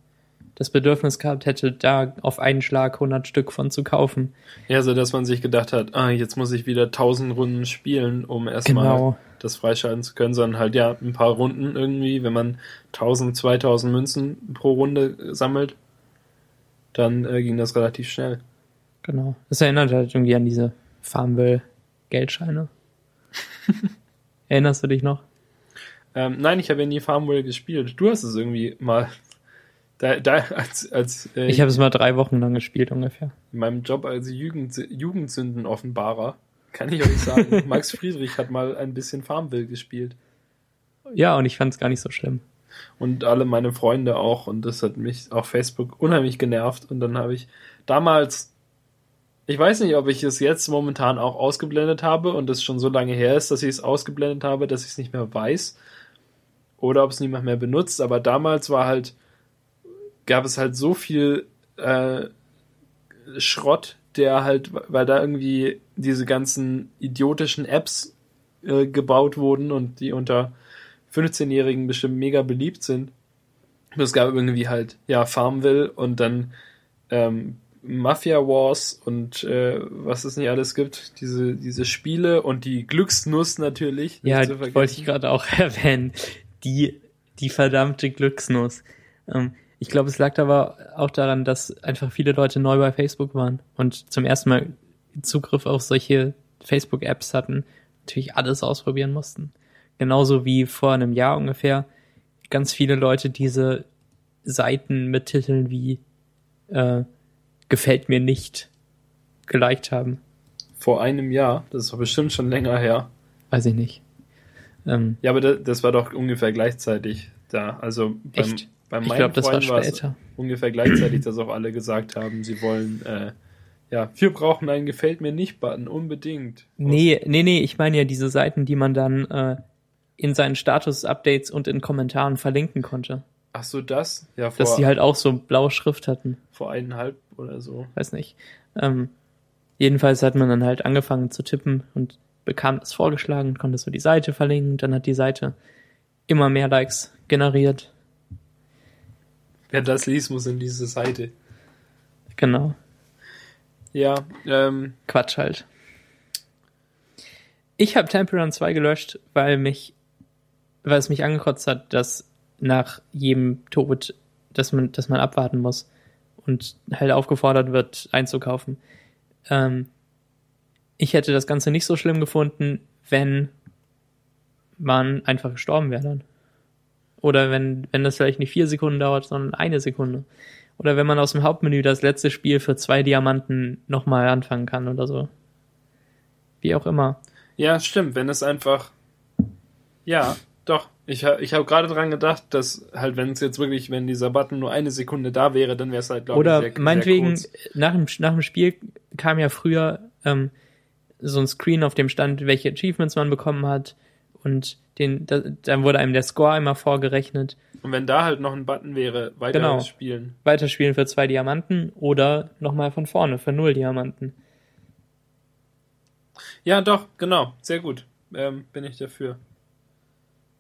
das Bedürfnis gehabt hätte, da auf einen Schlag 100 Stück von zu kaufen. Ja, so dass man sich gedacht hat, ah, jetzt muss ich wieder 1000 Runden spielen, um erstmal Genau. das freischalten zu können, sondern halt ja, ein paar Runden irgendwie, wenn man 1000, 2000 Münzen pro Runde sammelt, dann äh, ging das relativ schnell. Genau. Das erinnert halt irgendwie an diese Farmville-Geldscheine. [laughs] Erinnerst du dich noch? Ähm, nein, ich habe ja nie Farmville gespielt. Du hast es irgendwie mal da, da als, als äh, Ich habe es mal drei Wochen lang gespielt ungefähr. in meinem Job als Jugend, Jugendsündenoffenbarer kann ich euch sagen, [laughs] Max Friedrich hat mal ein bisschen Farmville gespielt. Ja, und ich fand es gar nicht so schlimm. und alle meine Freunde auch und das hat mich auf Facebook unheimlich genervt und dann habe ich damals ich weiß nicht, ob ich es jetzt momentan auch ausgeblendet habe und es schon so lange her ist, dass ich es ausgeblendet habe, dass ich es nicht mehr weiß oder ob es niemand mehr benutzt, aber damals war halt gab es halt so viel äh, Schrott, der halt, weil da irgendwie diese ganzen idiotischen Apps äh, gebaut wurden und die unter 15-Jährigen bestimmt mega beliebt sind. Es gab irgendwie halt, ja, Farmville und dann ähm, Mafia Wars und äh, was es nicht alles gibt, diese, diese Spiele und die Glücksnuss natürlich. Ja, wollte ich gerade auch [laughs] erwähnen. Die, die verdammte Glücksnuss. Ähm, ich glaube, es lag aber auch daran, dass einfach viele Leute neu bei Facebook waren und zum ersten Mal Zugriff auf solche Facebook-Apps hatten, natürlich alles ausprobieren mussten. Genauso wie vor einem Jahr ungefähr ganz viele Leute diese Seiten mit Titeln wie äh, gefällt mir nicht geliked haben. Vor einem Jahr, das ist doch bestimmt schon länger her. Weiß ich nicht. Ähm, Ja, aber das, das war doch ungefähr gleichzeitig da. Also beim, Echt? Bei ich glaube, das war später. ungefähr gleichzeitig, dass auch alle gesagt haben, sie wollen, äh, ja, wir brauchen einen Gefällt mir nicht Button, unbedingt. Nee, nee, nee, ich meine ja diese Seiten, die man dann äh, in seinen Status-Updates und in Kommentaren verlinken konnte. Ach so, das? Ja, vor, Dass die halt auch so blaue Schrift hatten. vor eineinhalb oder so. Weiß nicht. Ähm, jedenfalls hat man dann halt angefangen zu tippen und bekam das vorgeschlagen, konnte so die Seite verlinken. Dann hat die Seite immer mehr Likes generiert. Wer das liest, muss in diese Seite. Genau. Ja, ähm, Quatsch halt. Ich habe Temple Run 2 gelöscht, weil mich, weil es mich angekotzt hat, dass nach jedem Tod, dass man, dass man abwarten muss und halt aufgefordert wird, einzukaufen. Ähm, ich hätte das Ganze nicht so schlimm gefunden, wenn man einfach gestorben wäre dann. Oder wenn, wenn das vielleicht nicht vier Sekunden dauert, sondern eine Sekunde. Oder wenn man aus dem Hauptmenü das letzte Spiel für zwei Diamanten nochmal anfangen kann oder so. Wie auch immer. ja, stimmt, wenn es einfach, ja, doch. Ich, ich habe gerade dran gedacht, dass halt, wenn es jetzt wirklich, wenn dieser Button nur eine Sekunde da wäre, dann wäre es halt, glaube ich, Oder sehr, meinetwegen, sehr kurz. nach dem, nach dem Spiel kam ja früher ähm, so ein Screen, auf dem stand, welche Achievements man bekommen hat. Und den, da, dann wurde einem der Score einmal vorgerechnet. Und wenn da halt noch ein Button wäre, weiter Genau. spielen. Weiterspielen für zwei Diamanten oder nochmal von vorne für null Diamanten. Ja, doch, genau, sehr gut. Ähm, bin ich dafür.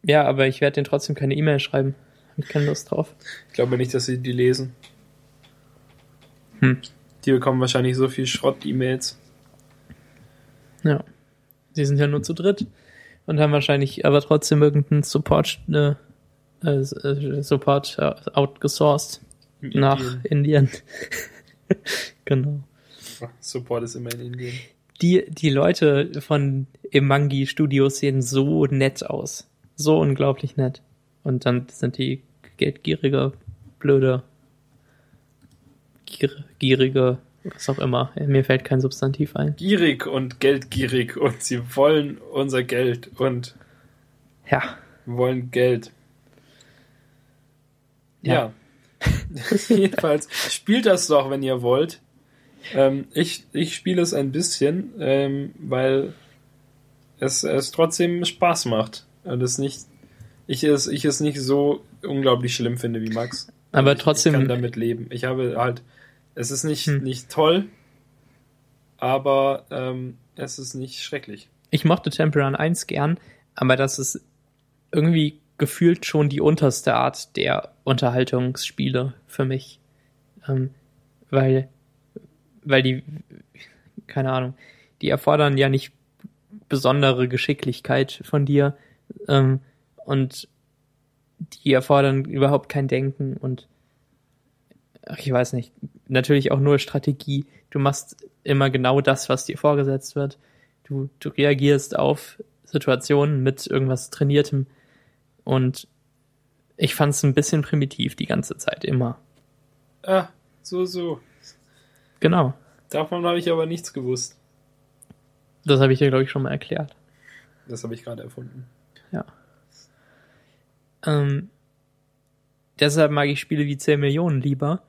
Ja, aber ich werde den trotzdem keine E-Mail schreiben. Hab keine Lust drauf. Ich glaube nicht, dass sie die lesen. Hm. Die bekommen wahrscheinlich so viel Schrott-E-Mails. Ja. Sie sind ja nur zu dritt und haben wahrscheinlich aber trotzdem irgendeinen Support, äh, äh, Support äh, outgesourced in nach Indien. Indien. [laughs] genau. Support ist immer in Indien. Die, die Leute von Emangi Studios sehen so nett aus. So unglaublich nett. Und dann sind die geldgierige, blöde, gier, gierige, was auch immer. Mir fällt kein Substantiv ein. Gierig und geldgierig und sie wollen unser Geld und Ja. wollen Geld. Ja. [laughs] Jedenfalls spielt das doch, wenn ihr wollt. Ähm, ich, ich spiele es ein bisschen, ähm, weil es, es trotzdem Spaß macht. Und es nicht, ich es, ich es nicht so unglaublich schlimm finde wie Max. Aber trotzdem- Ich kann damit leben. Ich habe halt, es ist nicht, Hm. nicht toll, aber ähm, es ist nicht schrecklich. Ich mochte Temple Run 1 gern, aber das ist irgendwie gefühlt schon die unterste Art der Unterhaltungsspiele für mich. Ähm, weil, weil die, keine Ahnung, die erfordern ja nicht besondere Geschicklichkeit von dir ähm, und die erfordern überhaupt kein Denken und ach, ich weiß nicht, natürlich auch nur Strategie. Du machst immer genau das, was dir vorgesetzt wird. Du, du reagierst auf Situationen mit irgendwas Trainiertem und ich fand es ein bisschen primitiv die ganze Zeit immer. Ah, so, so. Genau. Davon habe ich aber nichts gewusst. Das habe ich dir, glaube ich, schon mal erklärt. Das habe ich gerade erfunden. Ja. Ähm, deshalb mag ich Spiele wie 10 Millionen lieber,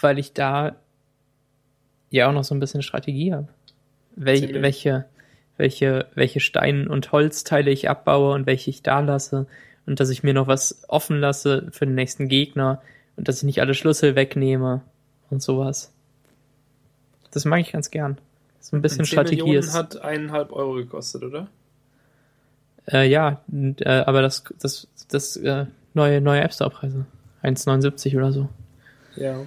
weil ich da ja auch noch so ein bisschen Strategie habe. Wel welche, welche, welche Stein- und Holzteile ich abbaue und welche ich da lasse und dass ich mir noch was offen lasse für den nächsten Gegner und dass ich nicht alle Schlüssel wegnehme und sowas. Das mag ich ganz gern. So ein bisschen 10 Strategie Millionen ist. hat eineinhalb Euro gekostet, oder? Äh, ja, und, äh, aber das, das, das äh, neue, neue App Store Preise. 1,79 oder so. Ja.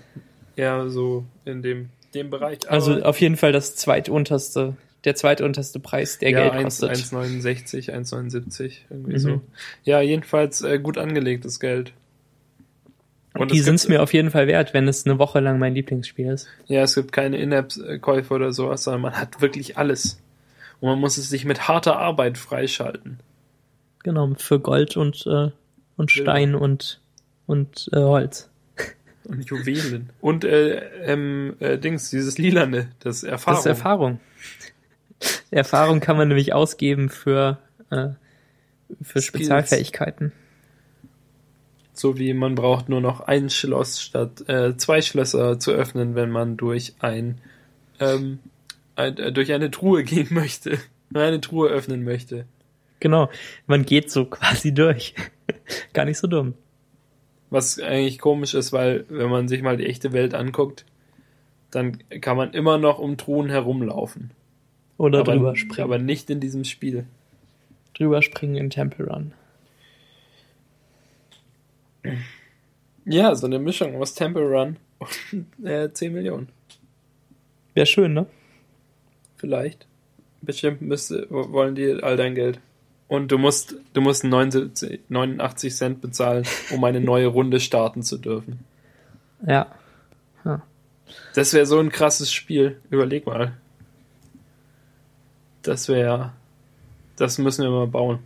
Ja, so in dem, dem Bereich. Aber Also auf jeden Fall das zweitunterste, der zweitunterste Preis, der ja, Geld 1 kostet. 1,69, 1,79, irgendwie Mhm. so. Ja, jedenfalls äh, gut angelegtes Geld. Und die sind es mir auf jeden Fall wert, wenn es eine Woche lang mein Lieblingsspiel ist. Ja, es gibt keine In-App-Käufe oder sowas, sondern man hat wirklich alles. Und man muss es sich mit harter Arbeit freischalten. Genau, für Gold und, äh, und. Stein und, und äh, Holz. Und Juwelen. Und äh, ähm, äh, Dings, dieses Lilane, das Erfahrung. Das ist Erfahrung. Erfahrung kann man nämlich ausgeben für, äh, für Skills. Spezialfähigkeiten. So wie man braucht nur noch ein Schloss statt äh, zwei Schlösser zu öffnen, wenn man durch ein, ähm, ein äh, durch eine Truhe [laughs] gehen möchte. Eine Truhe öffnen möchte. Genau, man geht so [laughs] quasi durch. Gar nicht so dumm. Was eigentlich komisch ist, weil wenn man sich mal die echte Welt anguckt, dann kann man immer noch um Truhen herumlaufen. Oder aber, drüber springen. aber nicht in diesem Spiel. drüber springen in Temple Run. Ja, so eine Mischung aus Temple Run und äh, 10 Millionen. Wäre schön, ne? Vielleicht. Bestimmt müsste, wo- wollen die all dein Geld. Und du musst, du musst 79, 89 Cent bezahlen, um eine neue Runde starten zu dürfen. Ja. Das wäre so ein krasses Spiel. Überleg mal. Das wäre, das müssen wir mal bauen.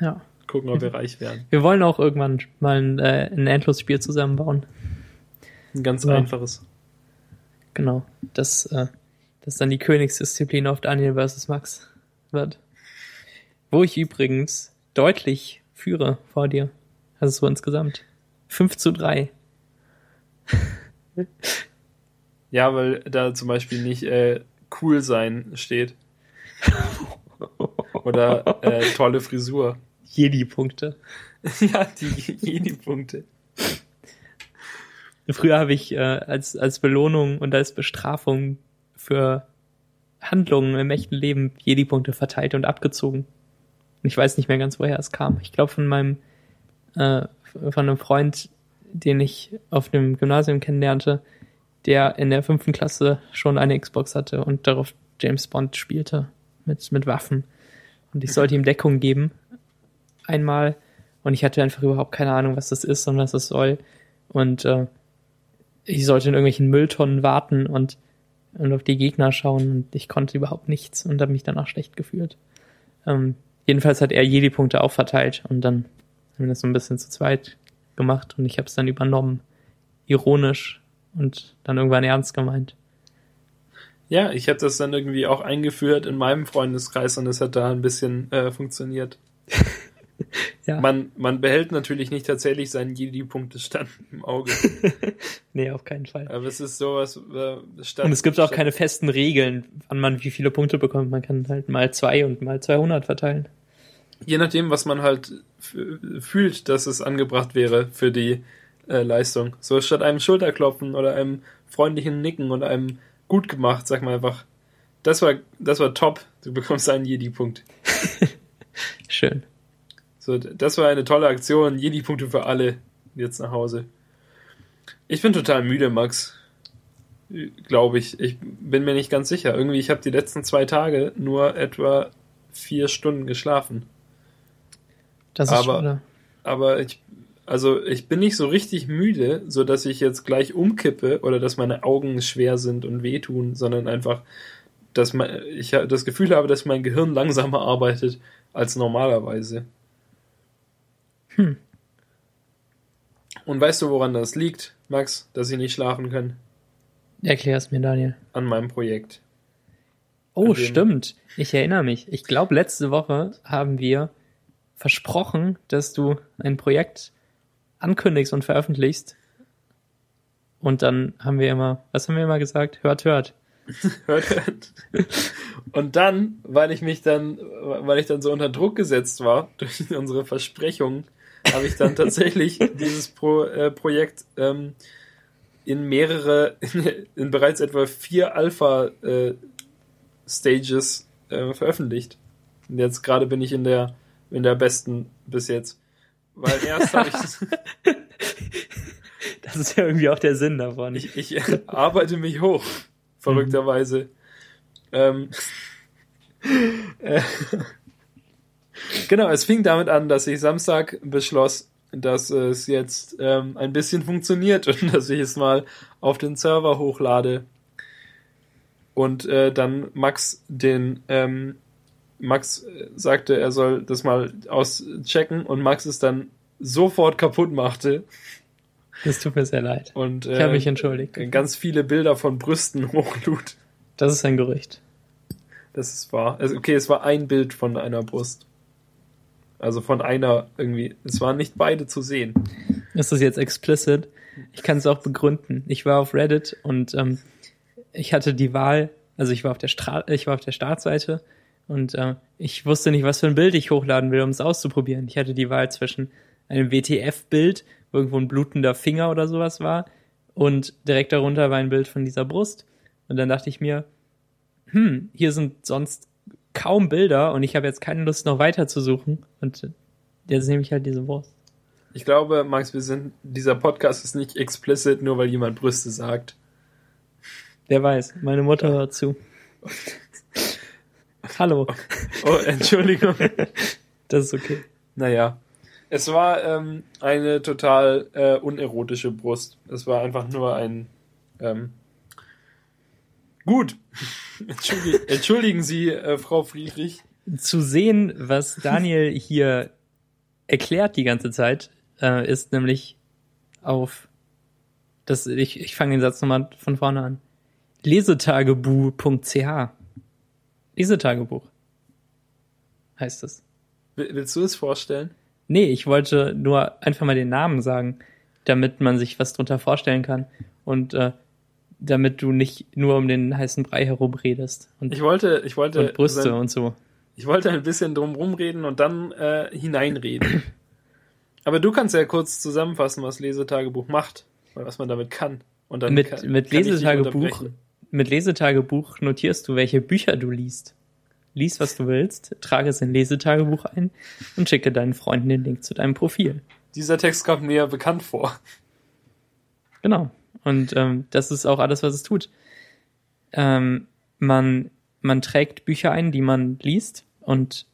Ja. Gucken, ob wir reich werden. Wir wollen auch irgendwann mal ein, äh, ein Endlosspiel zusammenbauen. Ein ganz Ja. einfaches. Genau. Das, äh, das dann die Königsdisziplin auf Daniel vs. Max wird. Wo ich übrigens deutlich führe vor dir. Also so insgesamt. 5 zu 3. Ja, weil da zum Beispiel nicht äh, cool sein steht. Oder äh, tolle Frisur. Jedi-Punkte. [laughs] ja, die Jedi-Punkte. Früher habe ich äh, als, als Belohnung und als Bestrafung für Handlungen im echten Leben Jedi-Punkte verteilt und abgezogen. Ich weiß nicht mehr ganz, woher es kam. Ich glaube von meinem, äh, von einem Freund, den ich auf dem Gymnasium kennenlernte, der in der fünften Klasse schon eine Xbox hatte und darauf James Bond spielte mit, mit Waffen. Und ich sollte ihm Deckung geben. Einmal. Und ich hatte einfach überhaupt keine Ahnung, was das ist und was das soll. Und äh, ich sollte in irgendwelchen Mülltonnen warten und, und auf die Gegner schauen und ich konnte überhaupt nichts und habe mich danach schlecht gefühlt. Ähm, jedenfalls hat er Jedi-Punkte auch verteilt und dann haben wir das so ein bisschen zu zweit gemacht und ich habe es dann übernommen. Ironisch und dann irgendwann ernst gemeint. Ja, ich habe das dann irgendwie auch eingeführt in meinem Freundeskreis und es hat da ein bisschen äh, funktioniert. [laughs] Ja. Man, man behält natürlich nicht tatsächlich seinen Jedi-Punktestand im Auge. [laughs] Nee, auf keinen Fall. Aber es ist sowas, äh, statt, Und es gibt auch statt- keine festen Regeln, wann man wie viele Punkte bekommt. Man kann halt mal zwei und mal 200 verteilen. Je nachdem, was man halt fühlt, dass es angebracht wäre für die äh, Leistung. So statt einem Schulterklopfen oder einem freundlichen Nicken oder einem gut gemacht, sag mal einfach, das war, das war top, du bekommst einen Jedi-Punkt. [laughs] Schön. So, das war eine tolle Aktion, Jedi-Punkte für alle. Jetzt nach Hause. Ich bin total müde, Max. Glaube ich. Ich bin mir nicht ganz sicher. Irgendwie, ich habe die letzten zwei Tage nur etwa vier Stunden geschlafen. Das ist Aber- schade. Aber ich, also ich bin nicht so richtig müde, so dass ich jetzt gleich umkippe oder dass meine Augen schwer sind und wehtun, sondern einfach, dass mein, ich das Gefühl habe, dass mein Gehirn langsamer arbeitet als normalerweise. Hm. Und weißt du, woran das liegt, Max, dass ich nicht schlafen kann? Erklär es mir, Daniel. An meinem Projekt. Oh, stimmt. Ich erinnere mich. Ich glaube, letzte Woche haben wir versprochen, dass du ein Projekt ankündigst und veröffentlichst. Und dann haben wir immer, was haben wir immer gesagt? Hört, hört. [laughs] Hört, hört. Und dann, weil ich mich dann, weil ich dann so unter Druck gesetzt war [laughs] durch unsere Versprechungen, habe ich dann tatsächlich [laughs] dieses Pro, äh, Projekt ähm, in mehrere, in, [laughs] in bereits etwa vier Alpha äh, Stages äh, veröffentlicht. Und jetzt gerade bin ich in der in der besten bis jetzt. Weil erst habe ich [laughs] Das ist ja irgendwie auch der Sinn davon. ich, ich arbeite mich hoch, verrückterweise. Ähm, äh, genau, es fing damit an, dass ich Samstag beschloss, dass es jetzt ähm, ein bisschen funktioniert und [laughs] dass ich es mal auf den Server hochlade. Und äh, dann Max den ähm, Max äh, sagte, er soll das mal auschecken und Max es dann sofort kaputt machte Das tut mir sehr leid. und Ich habe äh, mich entschuldigt. ganz viele Bilder von Brüsten [laughs] hochlud. Das ist ein Gerücht. Das ist wahr. Also, okay, es war ein Bild von einer Brust. Also von einer irgendwie. Es waren nicht beide zu sehen. Ist das jetzt explicit? Ich kann es auch begründen. Ich war auf Reddit und ähm, ich hatte die Wahl, also ich war auf der Stra ich war auf der Startseite und äh, ich wusste nicht, was für ein Bild ich hochladen will, um es auszuprobieren. Ich hatte die Wahl zwischen einem WTF-Bild, wo irgendwo ein blutender Finger oder sowas war, und direkt darunter war ein Bild von dieser Brust. Und dann dachte ich mir, hm, hier sind sonst kaum Bilder und ich habe jetzt keine Lust, noch weiter zu suchen. Und jetzt nehme ich halt diese Brust. Ich glaube, Max, wir sind, dieser Podcast ist nicht explicit, nur weil jemand Brüste sagt. Wer weiß, meine Mutter hört zu. Hallo, Oh, Entschuldigung. [laughs] das ist okay. naja. Es war ähm, eine total äh, unerotische Brust. Es war einfach nur ein. Ähm, gut. Entschuldigen, [laughs] entschuldigen Sie, äh, Frau Friedrich. Zu sehen, was Daniel hier erklärt die ganze Zeit, äh, ist nämlich auf das, ich, ich fange den Satz nochmal von vorne an. Lesetagebuch.ch Lesetagebuch heißt es. Will- Willst du es vorstellen? Nee, ich wollte nur einfach mal den Namen sagen, damit man sich was drunter vorstellen kann und äh, damit du nicht nur um den heißen Brei herumredest und, Ich wollte, ich wollte, und Brüste sein- und so. ich wollte ein bisschen drum rumreden und dann äh, hineinreden. Aber du kannst ja kurz zusammenfassen, was Lesetagebuch macht, oder was man damit kann. Und dann Mit- kann, mit kann Lesetagebuch. Mit Lesetagebuch notierst du, welche Bücher du liest. Lies, was du willst, trage es in Lesetagebuch ein und schicke deinen Freunden den Link zu deinem Profil. Dieser Text kommt mir bekannt vor. Genau. Und ähm, das ist auch alles, was es tut. Ähm, man, man trägt Bücher ein, die man liest und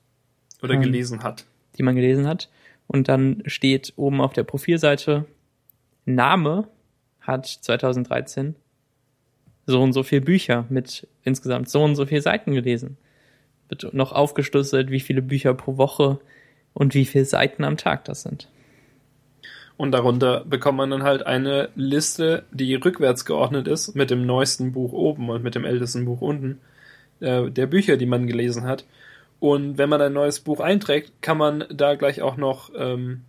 Oder Ähm. gelesen hat. die man gelesen hat. Und dann steht oben auf der Profilseite, Name hat 2013 so und so viel Bücher mit insgesamt so und so viel Seiten gelesen. Wird noch aufgeschlüsselt, wie viele Bücher pro Woche und wie viele Seiten am Tag das sind. Und darunter bekommt man dann halt eine Liste, die rückwärts geordnet ist, mit dem neuesten Buch oben und mit dem ältesten Buch unten, äh, der Bücher, die man gelesen hat. Und wenn man ein neues Buch einträgt, kann man da gleich auch noch, ähm,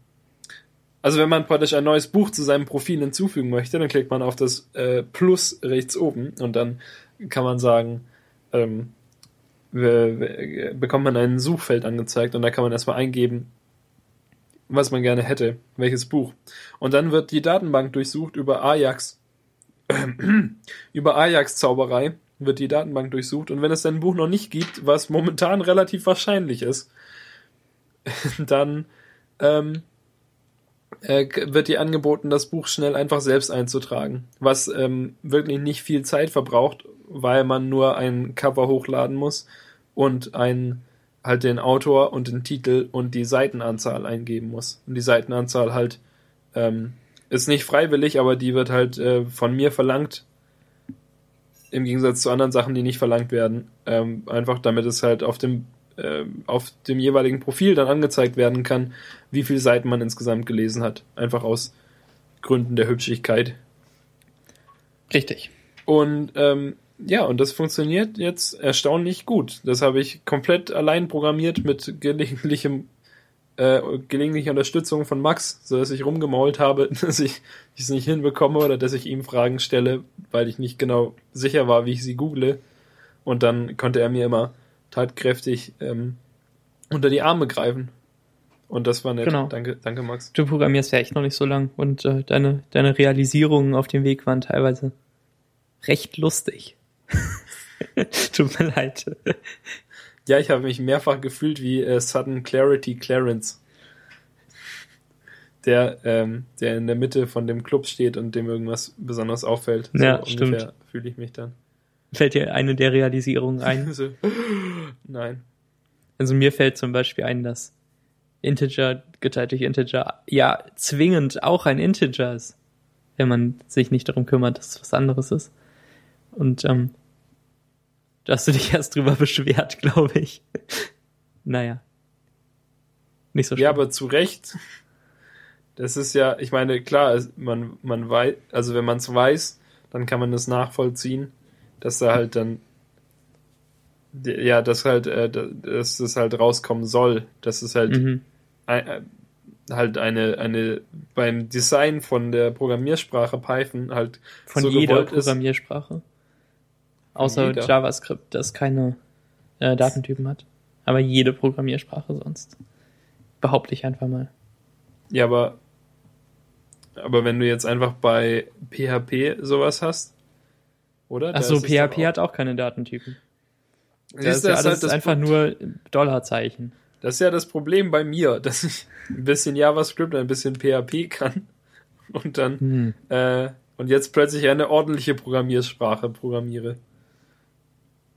also wenn man praktisch ein neues Buch zu seinem Profil hinzufügen möchte, dann klickt man auf das äh, Plus rechts oben und dann kann man sagen, ähm, bekommt man ein Suchfeld angezeigt und da kann man erstmal eingeben, was man gerne hätte, welches Buch. Und dann wird die Datenbank durchsucht über Ajax, [clears throat] über Ajax Zauberei wird die Datenbank durchsucht. Und wenn es ein Buch noch nicht gibt, was momentan relativ wahrscheinlich ist, [laughs] dann ähm, äh, wird dir angeboten, das Buch schnell einfach selbst einzutragen, was ähm, wirklich nicht viel Zeit verbraucht, weil man nur ein Cover hochladen muss und ein halt den Autor und den Titel und die Seitenanzahl eingeben muss. Und die Seitenanzahl halt ähm, ist nicht freiwillig, aber die wird halt äh, von mir verlangt. Im Gegensatz zu anderen Sachen, die nicht verlangt werden. Ähm, einfach damit es halt auf dem äh, auf dem jeweiligen Profil dann angezeigt werden kann, wie viele Seiten man insgesamt gelesen hat. Einfach aus Gründen der Hübschigkeit. Richtig. Und ähm, ja, und das funktioniert jetzt erstaunlich gut. Das habe ich komplett allein programmiert mit gelegentlichem äh, gelegentlicher Unterstützung von Max, so dass ich rumgemault habe, [laughs] dass ich es nicht hinbekomme oder dass ich ihm Fragen stelle, weil ich nicht genau sicher war, wie ich sie google. Und dann konnte er mir immer tatkräftig ähm, unter die Arme greifen. Und das war nett. Genau. Danke, danke, Max. Du programmierst ja echt noch nicht so lang und äh, deine, deine Realisierungen auf dem Weg waren teilweise recht lustig. [laughs] Tut mir leid. Ja, ich habe mich mehrfach gefühlt wie äh, Sudden Clarity Clarence. Der, ähm, der in der Mitte von dem Club steht und dem irgendwas besonders auffällt. So Ja, stimmt. fühle ich mich dann. Fällt dir eine der Realisierungen ein? [laughs] so, nein. Also mir fällt zum Beispiel ein, dass Integer geteilt durch Integer ja zwingend auch ein Integer ist, wenn man sich nicht darum kümmert, dass es was anderes ist. Und ähm, da hast du dich erst drüber beschwert, [laughs] glaube ich. naja. Nicht so schlimm. Ja, aber zu Recht. Das ist ja, ich meine, klar, man, man weiß, also wenn man es weiß, dann kann man das nachvollziehen, dass da halt dann, ja, dass halt, äh, dass das halt rauskommen soll, dass es halt mhm. ein, äh, halt eine, eine, beim Design von der Programmiersprache Python halt Von so jeder gewollt ist. Außer jeder. JavaScript, das keine äh, Datentypen hat. Aber jede Programmiersprache sonst. Behaupte ich einfach mal. Ja, aber, aber wenn du jetzt einfach bei PHP sowas hast, oder? Da Achso, ist PHP auch- hat auch keine Datentypen. Das Siehst ist du, ja das ist alles halt das einfach Pro- nur Dollarzeichen. Das ist ja das Problem bei mir, [laughs] dass ich ein bisschen JavaScript, ein bisschen PHP kann und dann Hm. äh, und jetzt plötzlich eine ordentliche Programmiersprache programmiere.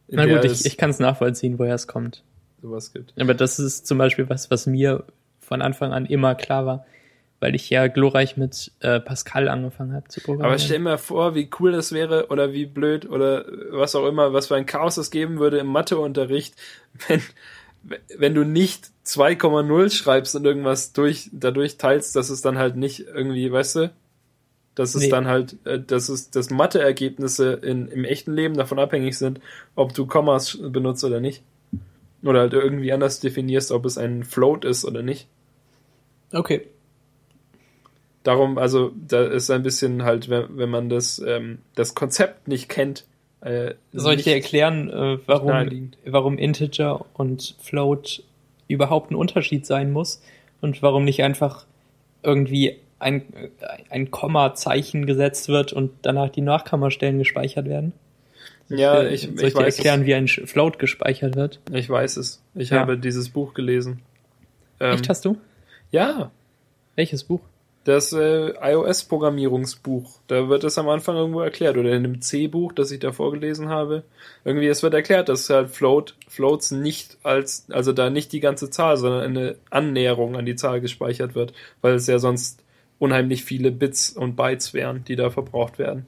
Na gut, ich, ich kann es nachvollziehen, woher es kommt. sowas gibt. Aber das ist zum Beispiel was, was mir von Anfang an immer klar war, weil ich ja glorreich mit äh, Pascal angefangen habe zu programmieren. Aber stell mir vor, wie cool das wäre oder wie blöd oder was auch immer, was für ein Chaos es geben würde im Matheunterricht, wenn, wenn du nicht 2,0 schreibst und irgendwas durch, dadurch teilst, dass es dann halt nicht irgendwie, weißt du, dass es Nee. dann halt, äh, dass es, dass Mathe-Ergebnisse in, im echten Leben davon abhängig sind, ob du Kommas benutzt oder nicht. Oder halt irgendwie anders definierst, ob es ein Float ist oder nicht. okay. Darum, also, da ist ein bisschen halt, wenn, wenn man das, ähm, das Konzept nicht kennt, äh, Soll ich dir erklären, äh, warum, warum Integer und Float überhaupt ein Unterschied sein muss und warum nicht einfach irgendwie ein, ein Kommazeichen gesetzt wird und danach die Nachkommastellen gespeichert werden? Ja, Äh, ich, Soll ich ich dir weiß erklären, wie ein Float gespeichert wird? es. Ich weiß es. Ich Ja. habe dieses Buch gelesen. Ähm, Echt hast du? Ja, Welches Buch? das äh, iOS-Programmierungsbuch. Da wird das am Anfang irgendwo erklärt. Oder in dem C-Buch, das ich da vorgelesen habe. Irgendwie, es wird erklärt, dass halt Float, Floats nicht als, also da nicht die ganze Zahl, sondern eine Annäherung an die Zahl gespeichert wird. Weil es ja sonst unheimlich viele Bits und Bytes wären, die da verbraucht werden.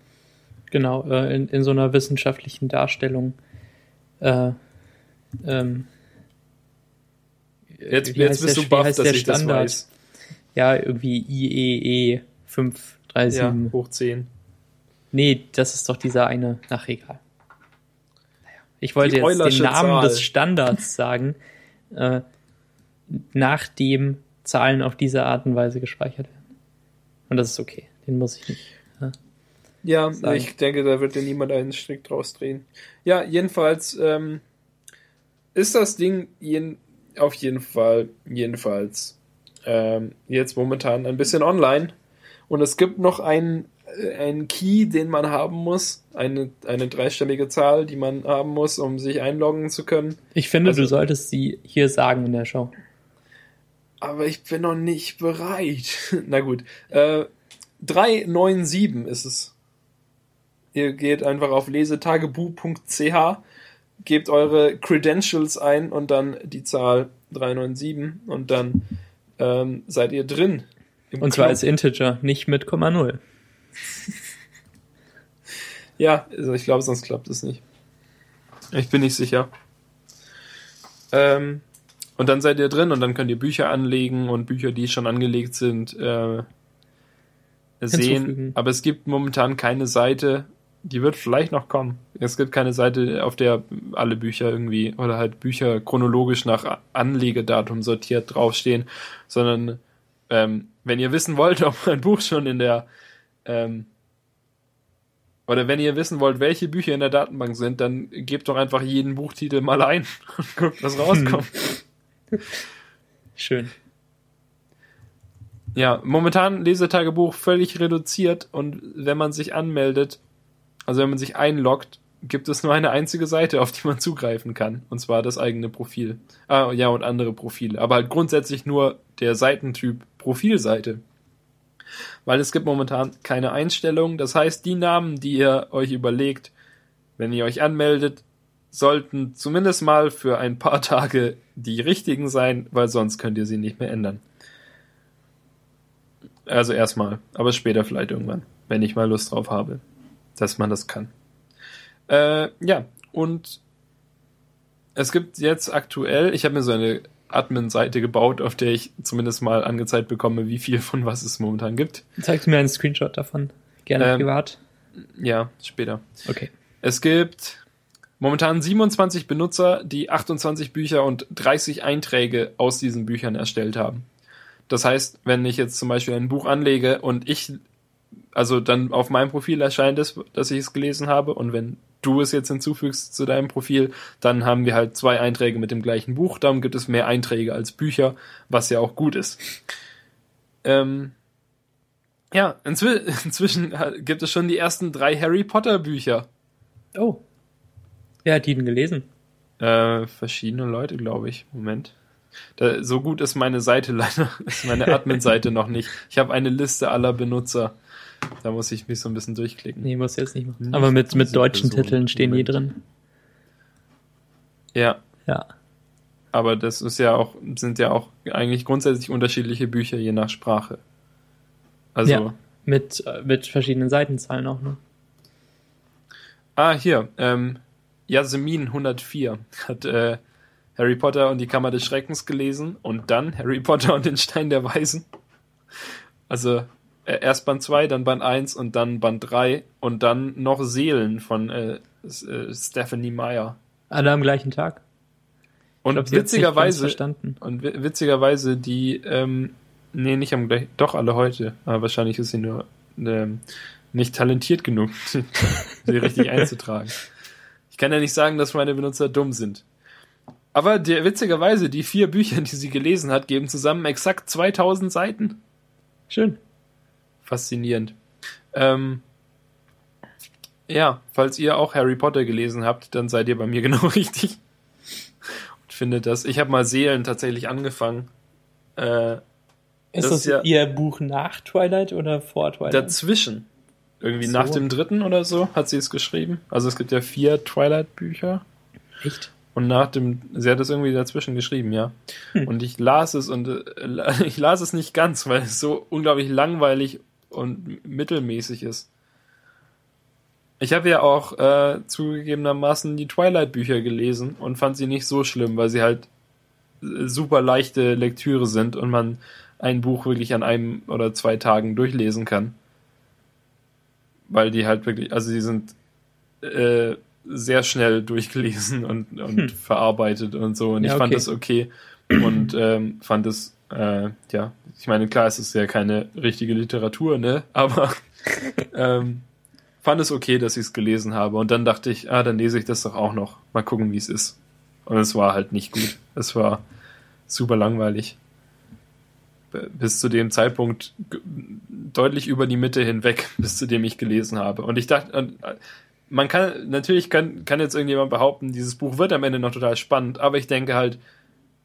Genau, äh, in, in so einer wissenschaftlichen Darstellung. Äh, ähm, Jetzt, wie jetzt heißt bist der- du baff, dass ich das Standard? weiß. Ja, irgendwie IEE Ja, 537. hoch 10. Nee, das ist doch dieser eine. Ach, egal. Naja, Ich wollte Die jetzt den Namen Zahl. des Standards sagen, äh, nachdem Zahlen auf diese Art und Weise gespeichert werden. Und das ist okay. Den muss ich nicht. Äh, Ja, sagen. ich denke, da wird dir niemand einen Strick draus drehen. Ja, jedenfalls ähm, ist das Ding jeden, auf jeden Fall, jedenfalls ähm, jetzt momentan ein bisschen online. Und es gibt noch einen, äh, einen Key, den man haben muss, eine, eine dreistellige Zahl, die man haben muss, um sich einloggen zu können. ich finde, Also- du solltest sie hier sagen in der Show. Aber ich bin noch nicht bereit. [laughs] Na gut. Äh, 397 ist es. Ihr geht einfach auf lesetagebu.ch, gebt eure Credentials ein und dann die Zahl 397 und dann ähm, seid ihr drin. Und zwar als Integer, nicht mit Komma null. [laughs] ja, also ich glaube, sonst klappt es nicht. Ich bin nicht sicher. Ähm, und dann seid ihr drin und dann könnt ihr Bücher anlegen und Bücher, die schon angelegt sind, äh, sehen. Aber es gibt momentan keine Seite, die wird vielleicht noch kommen. Es gibt keine Seite, auf der alle Bücher irgendwie oder halt Bücher chronologisch nach Anlegedatum sortiert draufstehen, sondern ähm, wenn ihr wissen wollt, [laughs] ob ein Buch schon in der ähm, oder wenn ihr wissen wollt, welche Bücher in der Datenbank sind, dann gebt doch einfach jeden Buchtitel mal ein [laughs] und guckt, was rauskommt. [laughs] [laughs] Schön. Ja, momentan Lesetagebuch völlig reduziert und wenn man sich anmeldet, also wenn man sich einloggt, gibt es nur eine einzige Seite, auf die man zugreifen kann. Und zwar das eigene Profil. Ah, ja, und andere Profile. Aber halt grundsätzlich nur der Seitentyp Profilseite. Weil es gibt momentan keine Einstellung. Das heißt, die Namen, die ihr euch überlegt, wenn ihr euch anmeldet, sollten zumindest mal für ein paar Tage die richtigen sein, weil sonst könnt ihr sie nicht mehr ändern. Also erstmal, aber später vielleicht irgendwann, wenn ich mal Lust drauf habe dass man das kann. Äh, ja, und es gibt jetzt aktuell, ich habe mir so eine Admin-Seite gebaut, auf der ich zumindest mal angezeigt bekomme, wie viel von was es momentan gibt. Zeigst du mir einen Screenshot davon? Gerne ähm, privat? Ja, später. Okay. Es gibt momentan 27 Benutzer, die 28 Bücher und 30 Einträge aus diesen Büchern erstellt haben. Das heißt, wenn ich jetzt zum Beispiel ein Buch anlege und ich also dann auf meinem Profil erscheint es, dass ich es gelesen habe und wenn du es jetzt hinzufügst zu deinem Profil, dann haben wir halt zwei Einträge mit dem gleichen Buch. Darum gibt es mehr Einträge als Bücher, was ja auch gut ist. Ähm, ja, inzwi [laughs] inzwischen gibt es schon die ersten drei Harry Potter Bücher. Oh. Wer hat die denn gelesen? Äh, verschiedene Leute, glaube ich. Moment. Da, so gut ist meine Seite [laughs] leider, ist meine Admin-Seite noch nicht. Ich habe eine Liste aller Benutzer. Da muss ich mich so ein bisschen durchklicken. Nee, muss jetzt nicht machen. Nicht Aber mit, mit deutschen Person Titeln stehen die drin. Ja. Ja. Aber das ist ja auch, sind ja auch eigentlich grundsätzlich unterschiedliche Bücher je nach Sprache. Also. Ja, mit, äh, mit verschiedenen Seitenzahlen auch, ne? Ah, hier, ähm, Yasemin 104 hat äh, Harry Potter und die Kammer des Schreckens gelesen und dann [laughs] Harry Potter und den Stein der Weisen. Also äh, erst Band 2, dann Band 1 und dann Band 3 und dann noch Seelen von äh, äh, Stephanie Meyer. Alle am gleichen Tag. Und glaub, witzigerweise, und witzigerweise die, ähm, nee, nicht am gleichen, doch alle heute, aber wahrscheinlich ist sie nur ähm, nicht talentiert genug, [laughs] sie richtig [laughs] einzutragen. Ich kann ja nicht sagen, dass meine Benutzer dumm sind. Aber der, witzigerweise, die vier Bücher, die sie gelesen hat, geben zusammen exakt 2000 Seiten. Schön faszinierend. Ähm, ja, falls ihr auch Harry Potter gelesen habt, dann seid ihr bei mir [laughs] genau richtig. Und findet das. Ich habe mal Seelen tatsächlich angefangen. Äh, ist das, das ja ihr Buch nach Twilight oder vor Twilight? Dazwischen. Irgendwie so. nach dem dritten oder so hat sie es geschrieben. Also es gibt ja vier Twilight-Bücher. Echt? Und nach dem, sie hat es irgendwie dazwischen geschrieben, ja. Hm. Und ich las es und äh, [laughs] ich las es nicht ganz, weil es so unglaublich langweilig und mittelmäßig ist. Ich habe ja auch äh, zugegebenermaßen die Twilight-Bücher gelesen und fand sie nicht so schlimm, weil sie halt äh, super leichte Lektüre sind und man ein Buch wirklich an einem oder zwei Tagen durchlesen kann. Weil die halt wirklich, also die sind äh, sehr schnell durchgelesen und, und hm. verarbeitet und so. Und ja, ich fand das okay und ähm, fand es äh, ja, ich meine, klar, es ist ja keine richtige Literatur, ne? Aber [laughs] ähm, fand es okay, dass ich es gelesen habe. Und dann dachte ich, ah, dann lese ich das doch auch noch. Mal gucken, wie es ist. Und es war halt nicht gut. Es war super langweilig. Bis zu dem Zeitpunkt deutlich über die Mitte hinweg, [laughs] bis zu dem ich gelesen habe. Und ich dachte, man kann, natürlich kann, kann jetzt irgendjemand behaupten, dieses Buch wird am Ende noch total spannend, aber ich denke halt,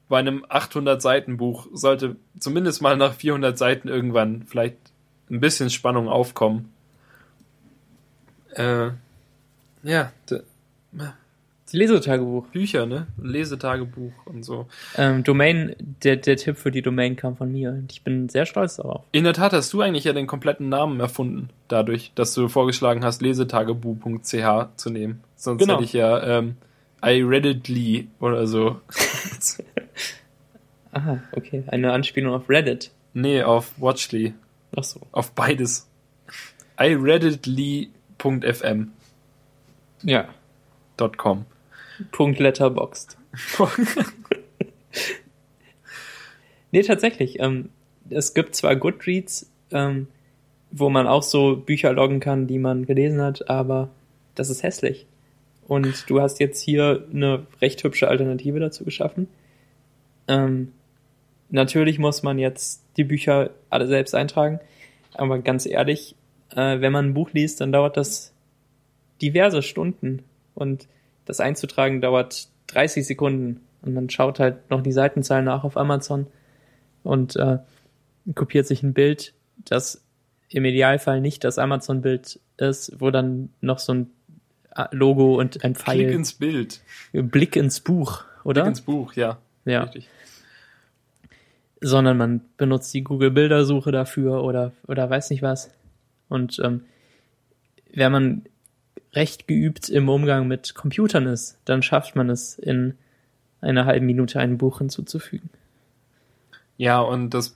bei einem 800 Seiten Buch sollte zumindest mal nach 400 Seiten irgendwann vielleicht ein bisschen Spannung aufkommen. Äh, ja, Lesetagebuch. Bücher, ne? Lesetagebuch und so. Ähm, Domain, der, der Tipp für die Domain kam von mir und ich bin sehr stolz darauf. In der Tat hast du eigentlich ja den kompletten Namen erfunden, dadurch, dass du vorgeschlagen hast, lesetagebuch.ch zu nehmen. Sonst Genau. hätte ich ja ähm, I Redditly oder so. [laughs] Aha, okay. Eine Anspielung auf Reddit. nee, auf Watchly. Ach so. Auf beides. iRedditly.fm.com. Ja. Punkt Letterboxd. [laughs] Nee, tatsächlich. Ähm, es gibt zwar Goodreads, ähm, wo man auch so Bücher loggen kann, die man gelesen hat, aber das ist hässlich. Und du hast jetzt hier eine recht hübsche Alternative dazu geschaffen. Ähm, natürlich muss man jetzt die Bücher alle selbst eintragen, aber ganz ehrlich, äh, wenn man ein Buch liest, dann dauert das diverse Stunden und das einzutragen dauert 30 Sekunden und man schaut halt noch die Seitenzahl nach auf Amazon und äh, kopiert sich ein Bild, das im Idealfall nicht das Amazon-Bild ist, wo dann noch so ein äh, Logo und ein Pfeil, Klick ins Bild. Blick ins Buch, oder? Klick ins Buch, ja. ja, Richtig. sondern man benutzt die Google-Bildersuche dafür oder, oder weiß nicht was. Und ähm, wenn man recht geübt im Umgang mit Computern ist, dann schafft man es in einer halben Minute ein Buch hinzuzufügen. Ja, und das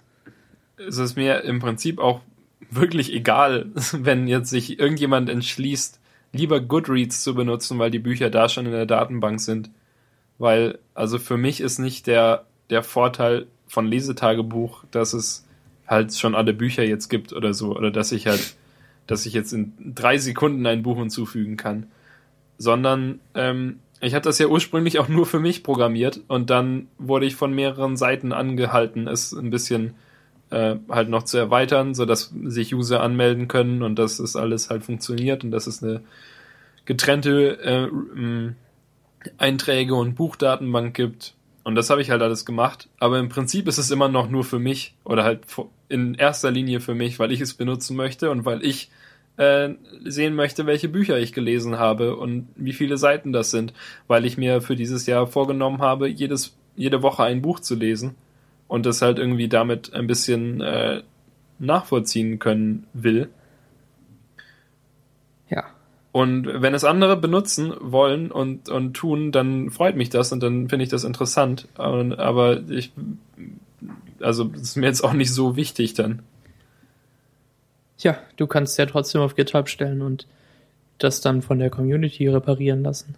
es ist mir im Prinzip auch wirklich egal, [laughs] wenn jetzt sich irgendjemand entschließt, lieber Goodreads zu benutzen, weil die Bücher da schon in der Datenbank sind. Weil, also für mich ist nicht der, der Vorteil von Lesetagebuch, dass es halt schon alle Bücher jetzt gibt oder so, oder dass ich halt, dass ich jetzt in drei Sekunden ein Buch hinzufügen kann. Sondern ähm, ich hatte das ja ursprünglich auch nur für mich programmiert und dann wurde ich von mehreren Seiten angehalten, es ein bisschen äh, halt noch zu erweitern, so dass sich User anmelden können und dass es alles halt funktioniert und dass es eine getrennte äh, Einträge und Buchdatenbank gibt. Und das habe ich halt alles gemacht. Aber im Prinzip ist es immer noch nur für mich oder halt in erster Linie für mich, weil ich es benutzen möchte und weil ich äh, sehen möchte, welche Bücher ich gelesen habe und wie viele Seiten das sind, weil ich mir für dieses Jahr vorgenommen habe, jedes, jede Woche ein Buch zu lesen und das halt irgendwie damit ein bisschen äh, nachvollziehen können will. Ja. Und wenn es andere benutzen wollen und, und tun, dann freut mich das und dann finde ich das interessant. Aber ich, also das ist mir jetzt auch nicht so wichtig dann. Tja, du kannst ja trotzdem auf GitHub stellen und das dann von der Community reparieren lassen.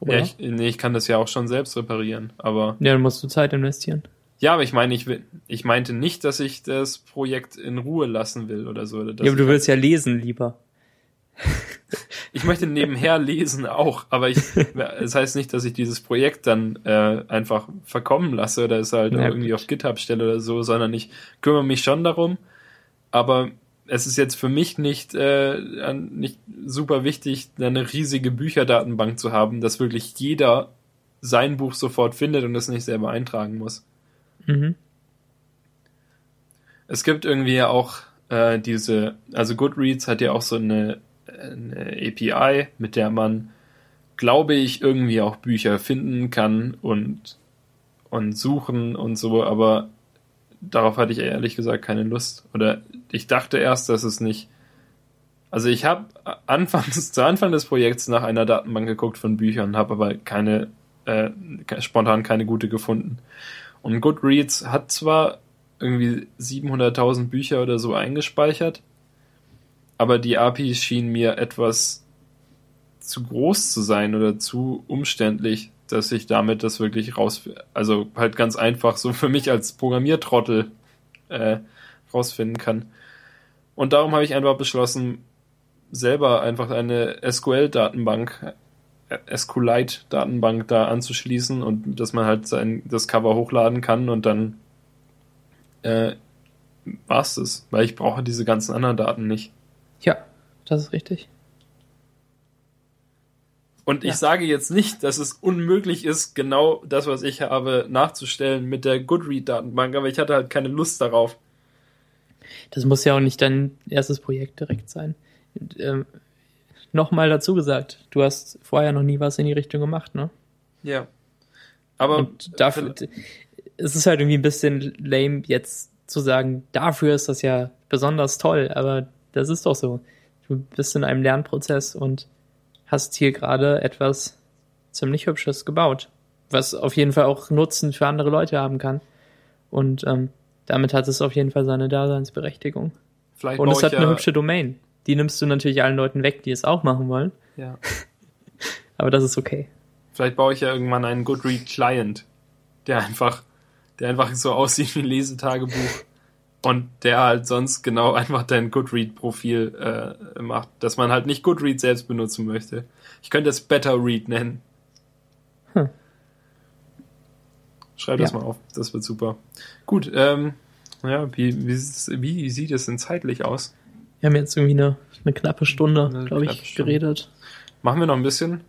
Oder? Ja, ich, nee, ich kann das ja auch schon selbst reparieren, aber. Ja, dann musst du Zeit investieren. Ja, aber ich meine, ich, will, ich meinte nicht, dass ich das Projekt in Ruhe lassen will oder so. Oder Ja, aber du willst ja lesen lieber. [laughs] [laughs] ich möchte nebenher lesen auch, aber ich, es heißt nicht, dass ich dieses Projekt dann äh, einfach verkommen lasse oder es halt Ja, irgendwie gut. auf GitHub stelle oder so, sondern ich kümmere mich schon darum. Aber es ist jetzt für mich nicht, äh, nicht super wichtig, eine riesige Bücherdatenbank zu haben, dass wirklich jeder sein Buch sofort findet und es nicht selber eintragen muss. Mhm. Es gibt irgendwie ja auch äh, diese, also Goodreads hat ja auch so eine, eine API, mit der man, glaube ich, irgendwie auch Bücher finden kann und, und suchen und so, aber darauf hatte ich ehrlich gesagt keine Lust. Oder ich dachte erst, dass es nicht. Also ich habe anfangs, [laughs] zu Anfang des Projekts nach einer Datenbank geguckt von Büchern, habe aber keine, äh, spontan keine gute gefunden. Und Goodreads hat zwar irgendwie 700.000 Bücher oder so eingespeichert, aber die API schien mir etwas zu groß zu sein oder zu umständlich, dass ich damit das wirklich raus, also halt ganz einfach so für mich als Programmiertrottel äh, rausfinden kann. Und darum habe ich einfach beschlossen, selber einfach eine SQL-Datenbank, äh, SQLite-Datenbank da anzuschließen und dass man halt sein, das Cover hochladen kann und dann äh, war's das, weil ich brauche diese ganzen anderen Daten nicht. Das ist richtig. Und ich Ja. sage jetzt nicht, dass es unmöglich ist, genau das, was ich habe, nachzustellen mit der Goodread-Datenbank, aber ich hatte halt keine Lust darauf. Das muss ja auch nicht dein erstes Projekt direkt sein. Und, ähm, Nochmal dazu gesagt, du hast vorher noch nie was in die Richtung gemacht, ne? Ja. Aber Und dafür, es ist halt irgendwie ein bisschen lame, jetzt zu sagen, dafür ist das ja besonders toll, aber das ist doch so. Du bist in einem Lernprozess und hast hier gerade etwas ziemlich Hübsches gebaut, was auf jeden Fall auch Nutzen für andere Leute haben kann. Und ähm, damit hat es auf jeden Fall seine Daseinsberechtigung. vielleicht Und es hat eine ja, hübsche Domain. Die nimmst du natürlich allen Leuten weg, die es auch machen wollen, ja. [laughs] aber das ist okay. Vielleicht baue ich ja irgendwann einen Goodread-Client, der einfach, der einfach so aussieht wie ein Lesetagebuch und der halt sonst genau [laughs] einfach dein Goodread-Profil äh, macht, dass man halt nicht Goodread selbst benutzen möchte. Ich könnte es Better Read nennen. Hm. Schreib das Ja. mal auf, das wird super. Gut, ähm, ja, wie, wie, wie sieht es denn zeitlich aus? Wir haben jetzt irgendwie eine, eine knappe Stunde, glaube ich, Stunde. geredet. Machen wir noch ein bisschen.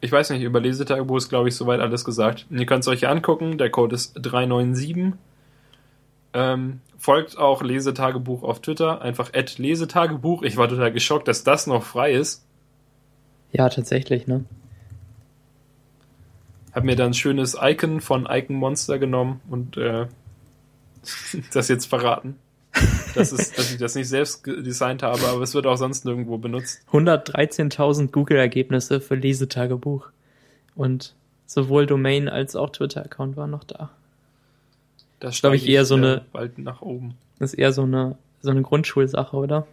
Ich weiß nicht, über Lesetagebuch ist, glaube ich, soweit alles gesagt. Und ihr könnt es euch angucken. Der Code ist 397. Ähm, folgt auch Lesetagebuch auf Twitter. Einfach at Lesetagebuch. Ich war total geschockt, dass das noch frei ist. Ja, tatsächlich, ne? Hab mir dann ein schönes Icon von Icon Monster genommen und äh, [laughs] das jetzt verraten. Das ist, dass ich das nicht selbst designt habe, aber es wird auch sonst nirgendwo benutzt. 113.000 Google-Ergebnisse für Lesetagebuch. Und sowohl Domain als auch Twitter-Account waren noch da. Das glaub ich, steige eher so äh, eine- bald nach oben. Das ist eher so eine, so eine Grundschulsache, oder?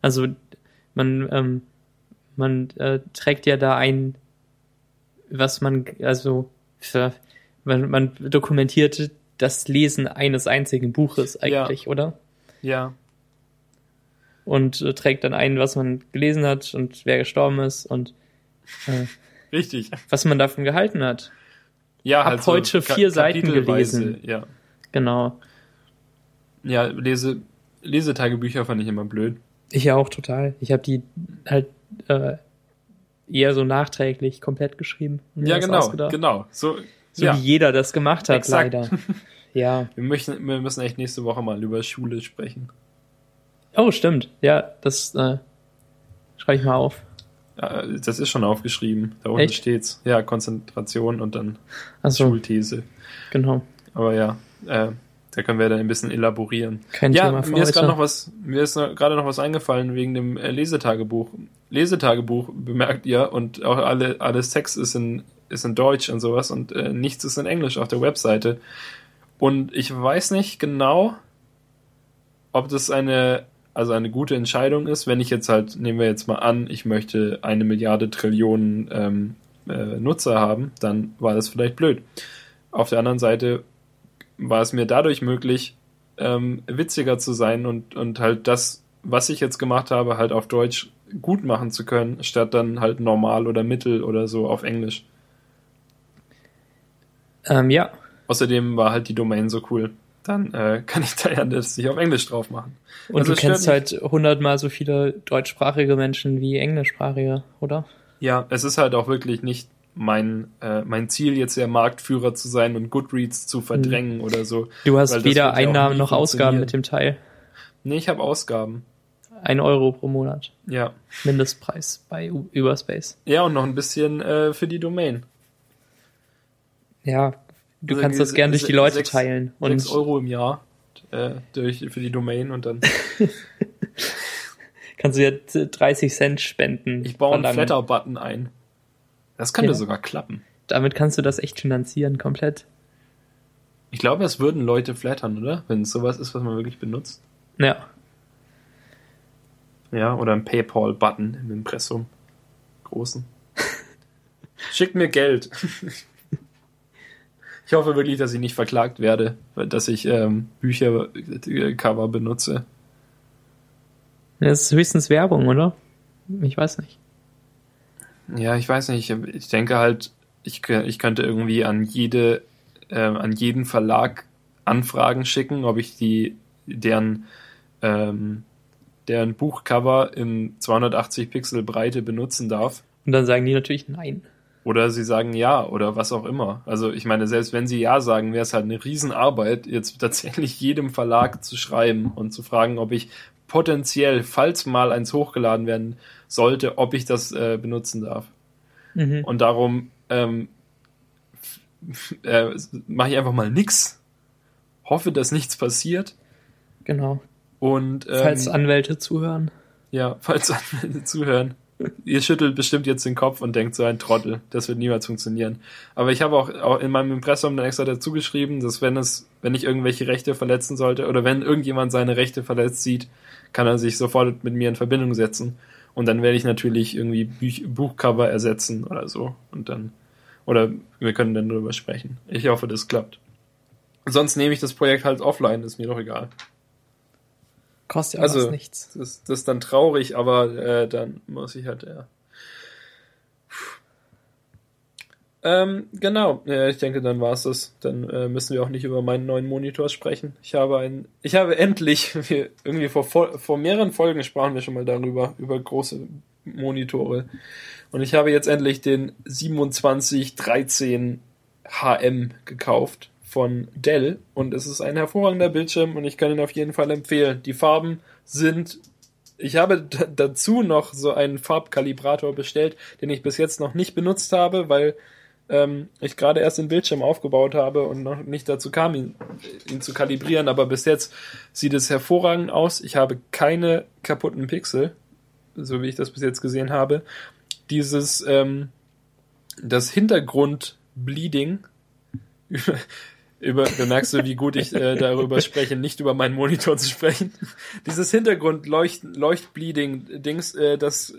Also, man, ähm, man äh, trägt ja da ein, was man, also, für, man, man dokumentiert das Lesen eines einzigen Buches eigentlich, oder? Ja, Und äh, trägt dann ein, was man gelesen hat und wer gestorben ist und äh, [laughs] richtig. was man davon gehalten hat. Ja, Hab halt so heute vier Seiten gelesen. Ja, Genau. ja lese, Lesetagebücher fand ich immer blöd. Ich ja auch total. Ich habe die halt äh, eher so nachträglich komplett geschrieben. Ja, genau, genau. So, So ja. wie jeder das gemacht hat, Exakt. leider. Ja. [laughs] Wir, möchten, wir müssen echt nächste Woche mal über Schule sprechen. Oh, stimmt. Ja, das äh, schreibe ich mal auf. Ja, das ist schon aufgeschrieben. Da unten Echt? steht's. Ja, Konzentration und dann Achso, Schulthese. genau. Aber ja, äh, da können wir dann ein bisschen elaborieren. Kein ja, Thema für mir ist gerade noch was, mir ist gerade noch was eingefallen wegen dem äh, Lesetagebuch. Lesetagebuch bemerkt ihr und auch alle alles Text ist in ist in Deutsch und sowas und äh, nichts ist in Englisch auf der Webseite. Und ich weiß nicht genau, ob das eine also eine gute Entscheidung ist, wenn ich jetzt halt nehmen wir jetzt mal an, ich möchte eine Milliarde Trillionen ähm, äh, Nutzer haben, dann war das vielleicht blöd. Auf der anderen Seite war es mir dadurch möglich, ähm, witziger zu sein und, und halt das, was ich jetzt gemacht habe, halt auf Deutsch gut machen zu können, statt dann halt normal oder mittel oder so auf Englisch. Ähm, ja, Außerdem war halt die Domain so cool. Dann äh, kann ich da ja das nicht auf Englisch drauf machen. und Also du kennst halt hundertmal so viele deutschsprachige Menschen wie englischsprachige, oder? Ja, es ist halt auch wirklich nicht mein, äh, mein Ziel, jetzt der Marktführer zu sein und Goodreads zu verdrängen oder so. Du hast weder Einnahmen noch Ausgaben mit dem Teil. Nee, ich habe Ausgaben. Ein Euro pro Monat. Ja. Mindestpreis bei U- Überspace. Ja, und noch ein bisschen äh, für die Domain. Ja, du Also kannst das se- gern durch die Leute sechs- teilen. Und 6 Euro im Jahr äh, durch, für die Domain und dann. [laughs] [laughs] kannst du jetzt 30 Cent spenden. Ich baue einen. Flatter-Button ein. Das könnte Ja. sogar klappen. Damit kannst du das echt finanzieren, komplett. Ich glaube, es würden Leute flattern, oder? Wenn es sowas ist, was man wirklich benutzt. Ja. Ja, oder ein PayPal-Button im Impressum. Großen. [laughs] Schickt mir Geld. Ich hoffe wirklich, dass ich nicht verklagt werde, dass ich ähm, Büchercover benutze. Das ist höchstens Werbung, oder? Ich weiß nicht. Ja, ich weiß nicht. Ich denke halt, ich, ich könnte irgendwie an jede, ähm, an jeden Verlag Anfragen schicken, ob ich die, deren, ähm, deren Buchcover in 280 Pixel Breite benutzen darf. Und dann sagen die natürlich nein. Oder sie sagen ja oder was auch immer. Also ich meine, selbst wenn sie ja sagen, wäre es halt eine Riesenarbeit, jetzt [laughs] tatsächlich jedem Verlag zu schreiben und zu fragen, ob ich potenziell, falls mal eins hochgeladen werden sollte, ob ich das äh, benutzen darf. Mhm. Und darum ähm, äh, mache ich einfach mal nix, hoffe, dass nichts passiert Genau. und ähm, Falls Anwälte zuhören. ja, falls [laughs] Anwälte zuhören. Ihr schüttelt bestimmt jetzt den Kopf und denkt so ein Trottel, das wird niemals funktionieren. Aber ich habe auch, auch in meinem Impressum dann extra dazu geschrieben, dass wenn es, wenn ich irgendwelche Rechte verletzen sollte oder wenn irgendjemand seine Rechte verletzt sieht, kann er sich sofort mit mir in Verbindung setzen. Und dann werde ich natürlich irgendwie Büch Buchcover ersetzen oder so. Und dann, oder wir können dann darüber sprechen. Ich hoffe, das klappt. Sonst nehme ich das Projekt halt offline, ist mir doch egal. Kostet ja Also- nichts. Das ist, das ist dann traurig, aber äh, dann muss ich halt, ja. Ähm, genau, ja, ich denke, dann war's das. Dann äh, müssen wir auch nicht über meinen neuen Monitor sprechen. Ich habe ein, ich habe endlich, [laughs] wir, irgendwie vor, vor, vor mehreren Folgen sprachen wir schon mal darüber, über große Monitore. Und ich habe jetzt endlich den 2713 HM gekauft von Dell und es ist ein hervorragender Bildschirm und ich kann ihn auf jeden Fall empfehlen. Die Farben sind ich habe dazu noch so einen Farbkalibrator bestellt, den ich bis jetzt noch nicht benutzt habe, weil ähm, ich gerade erst den Bildschirm aufgebaut habe und noch nicht dazu kam, ihn, ihn zu kalibrieren. Aber bis jetzt sieht es hervorragend aus. Ich habe keine kaputten Pixel, so wie ich das bis jetzt gesehen habe. Dieses, ähm, das Hintergrund-Bleeding, [laughs] über, bemerkst du, wie gut ich äh, darüber spreche, nicht über meinen Monitor zu sprechen. [laughs] Dieses Hintergrund-Leucht, Leuchtbleeding-Dings, äh, das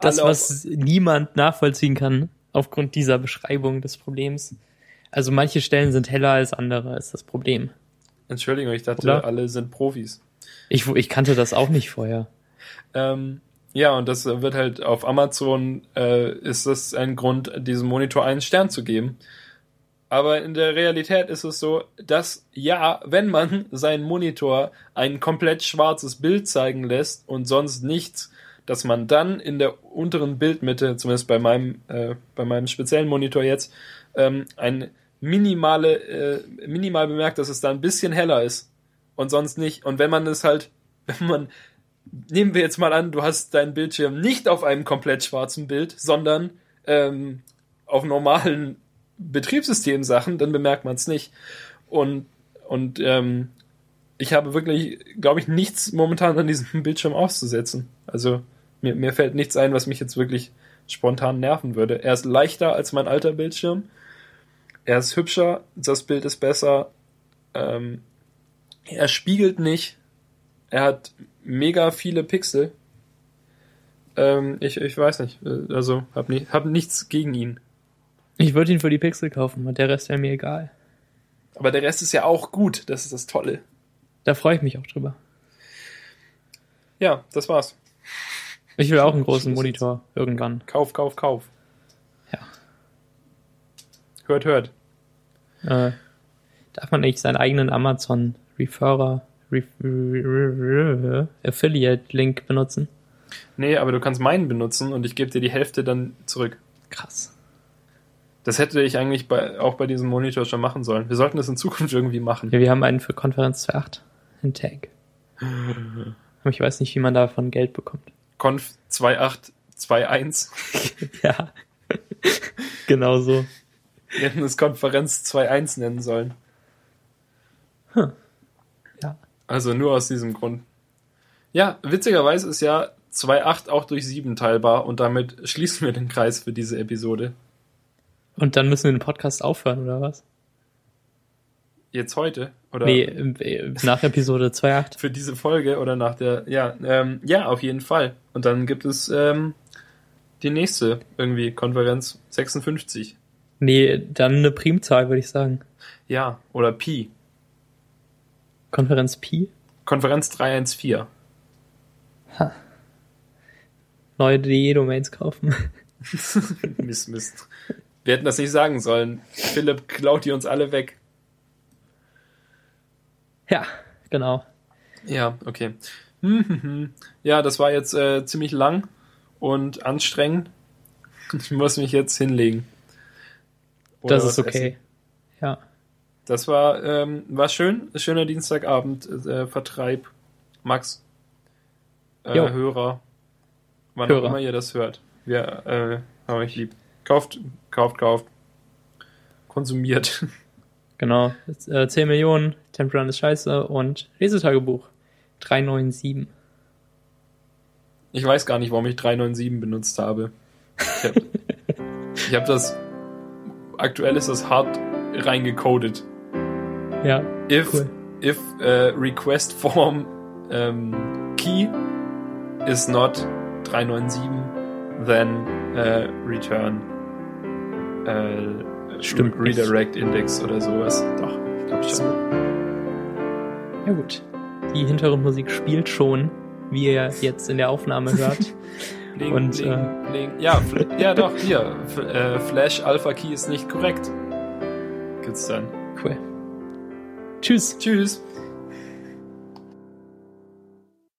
Das, was niemand nachvollziehen kann, aufgrund dieser Beschreibung des Problems. Also manche Stellen sind heller als andere, ist das Problem. Entschuldigung, ich dachte, Oder? alle sind Profis. Ich, ich kannte das auch nicht vorher. Ähm, ja, und das wird halt auf Amazon, äh, ist das ein Grund, diesem Monitor einen Stern zu geben. Aber in der Realität ist es so, dass ja, wenn man seinen Monitor ein komplett schwarzes Bild zeigen lässt und sonst nichts, dass man dann in der unteren Bildmitte, zumindest bei meinem, äh, bei meinem speziellen Monitor jetzt, ähm, ein minimale, äh, minimal bemerkt, dass es da ein bisschen heller ist und sonst nicht. Und wenn man es halt, [laughs] wenn man nehmen wir jetzt mal an, du hast deinen Bildschirm nicht auf einem komplett schwarzen Bild, sondern ähm, auf normalen Betriebssystemsachen, dann bemerkt man es nicht. Und, und ähm, ich habe wirklich, glaube ich, nichts momentan an diesem [laughs] Bildschirm auszusetzen. Also mir, mir fällt nichts ein, was mich jetzt wirklich spontan nerven würde. Er ist leichter als mein alter Bildschirm. Er ist hübscher, das Bild ist besser. Ähm, er spiegelt nicht. Er hat mega viele Pixel. Ähm, ich, ich weiß nicht. äh, Also hab, ni hab nichts gegen ihn. Ich würde ihn für die Pixel kaufen und der Rest wäre mir egal. Aber der Rest ist ja auch gut. Das ist das Tolle. Da freue ich mich auch drüber. Ja, das war's. Ich will auch einen großen. Monitor irgendwann. Kauf, kauf, kauf. Ja. Hört, hört. Äh, darf man nicht seinen eigenen Amazon Referrer Ref Affiliate Link benutzen? Nee, aber du kannst meinen benutzen und ich gebe dir die Hälfte dann zurück. Krass. Das hätte ich eigentlich bei, auch bei diesem Monitor schon machen sollen. Wir sollten das in Zukunft irgendwie machen. Ja, wir haben einen für Konferenz 2.8 in Tag. Aber ich weiß nicht, wie man davon Geld bekommt. Conf 2821. [laughs] Ja. genau so. Wir hätten es Konferenz 2.1 nennen sollen. Ja. Also nur aus diesem Grund. Ja, witzigerweise ist ja 2.8 auch durch 7 teilbar und damit schließen wir den Kreis für diese Episode. Und dann müssen wir den Podcast aufhören, oder was? Jetzt heute? Oder Nee, äh, nach Episode 2.8. für diese Folge oder nach der. Ja, ähm, ja, auf jeden Fall. Und dann gibt es ähm, die nächste irgendwie Konferenz 56. Nee, dann eine Primzahl, würde ich sagen. Ja, oder Pi. Konferenz Pi. Konferenz 314. Neue DE-Domains kaufen. [laughs] Mist, Mist. Wir hätten das nicht sagen sollen. Philipp klaut die uns alle weg. ja, genau. Ja, okay. [laughs] Ja, das war jetzt äh, ziemlich lang und anstrengend. Ich muss mich jetzt hinlegen. Oder das ist okay. essen. Ja. Das war, ähm, war schön. Schöner Dienstagabend. Äh, Vertreib. Max. Äh. Hörer. Wann Hörer. auch immer ihr das hört. Wir äh, haben euch lieb. Kauft, kauft, kauft. Konsumiert. [laughs] Genau. Äh, 10 Millionen, Temple Run ist scheiße und Lesetagebuch 397. Ich weiß gar nicht, warum ich 397 benutzt habe. Ich habe [laughs] hab das. Aktuell ist das hart reingecodet. Ja, If, Cool. if äh, request form ähm, key is not 397, then äh, return äh, Stimmt Re nicht. Redirect Index oder sowas. Doch, ich glaube schon. ja gut. Die Hintergrundmusik spielt schon, wie ihr jetzt in der Aufnahme [laughs] hört. Bling, Und, bling, äh, bling. Ja, ja, doch, hier. F äh, Flash Alpha Key ist nicht korrekt. Gibt's dann. cool. Tschüss. Tschüss.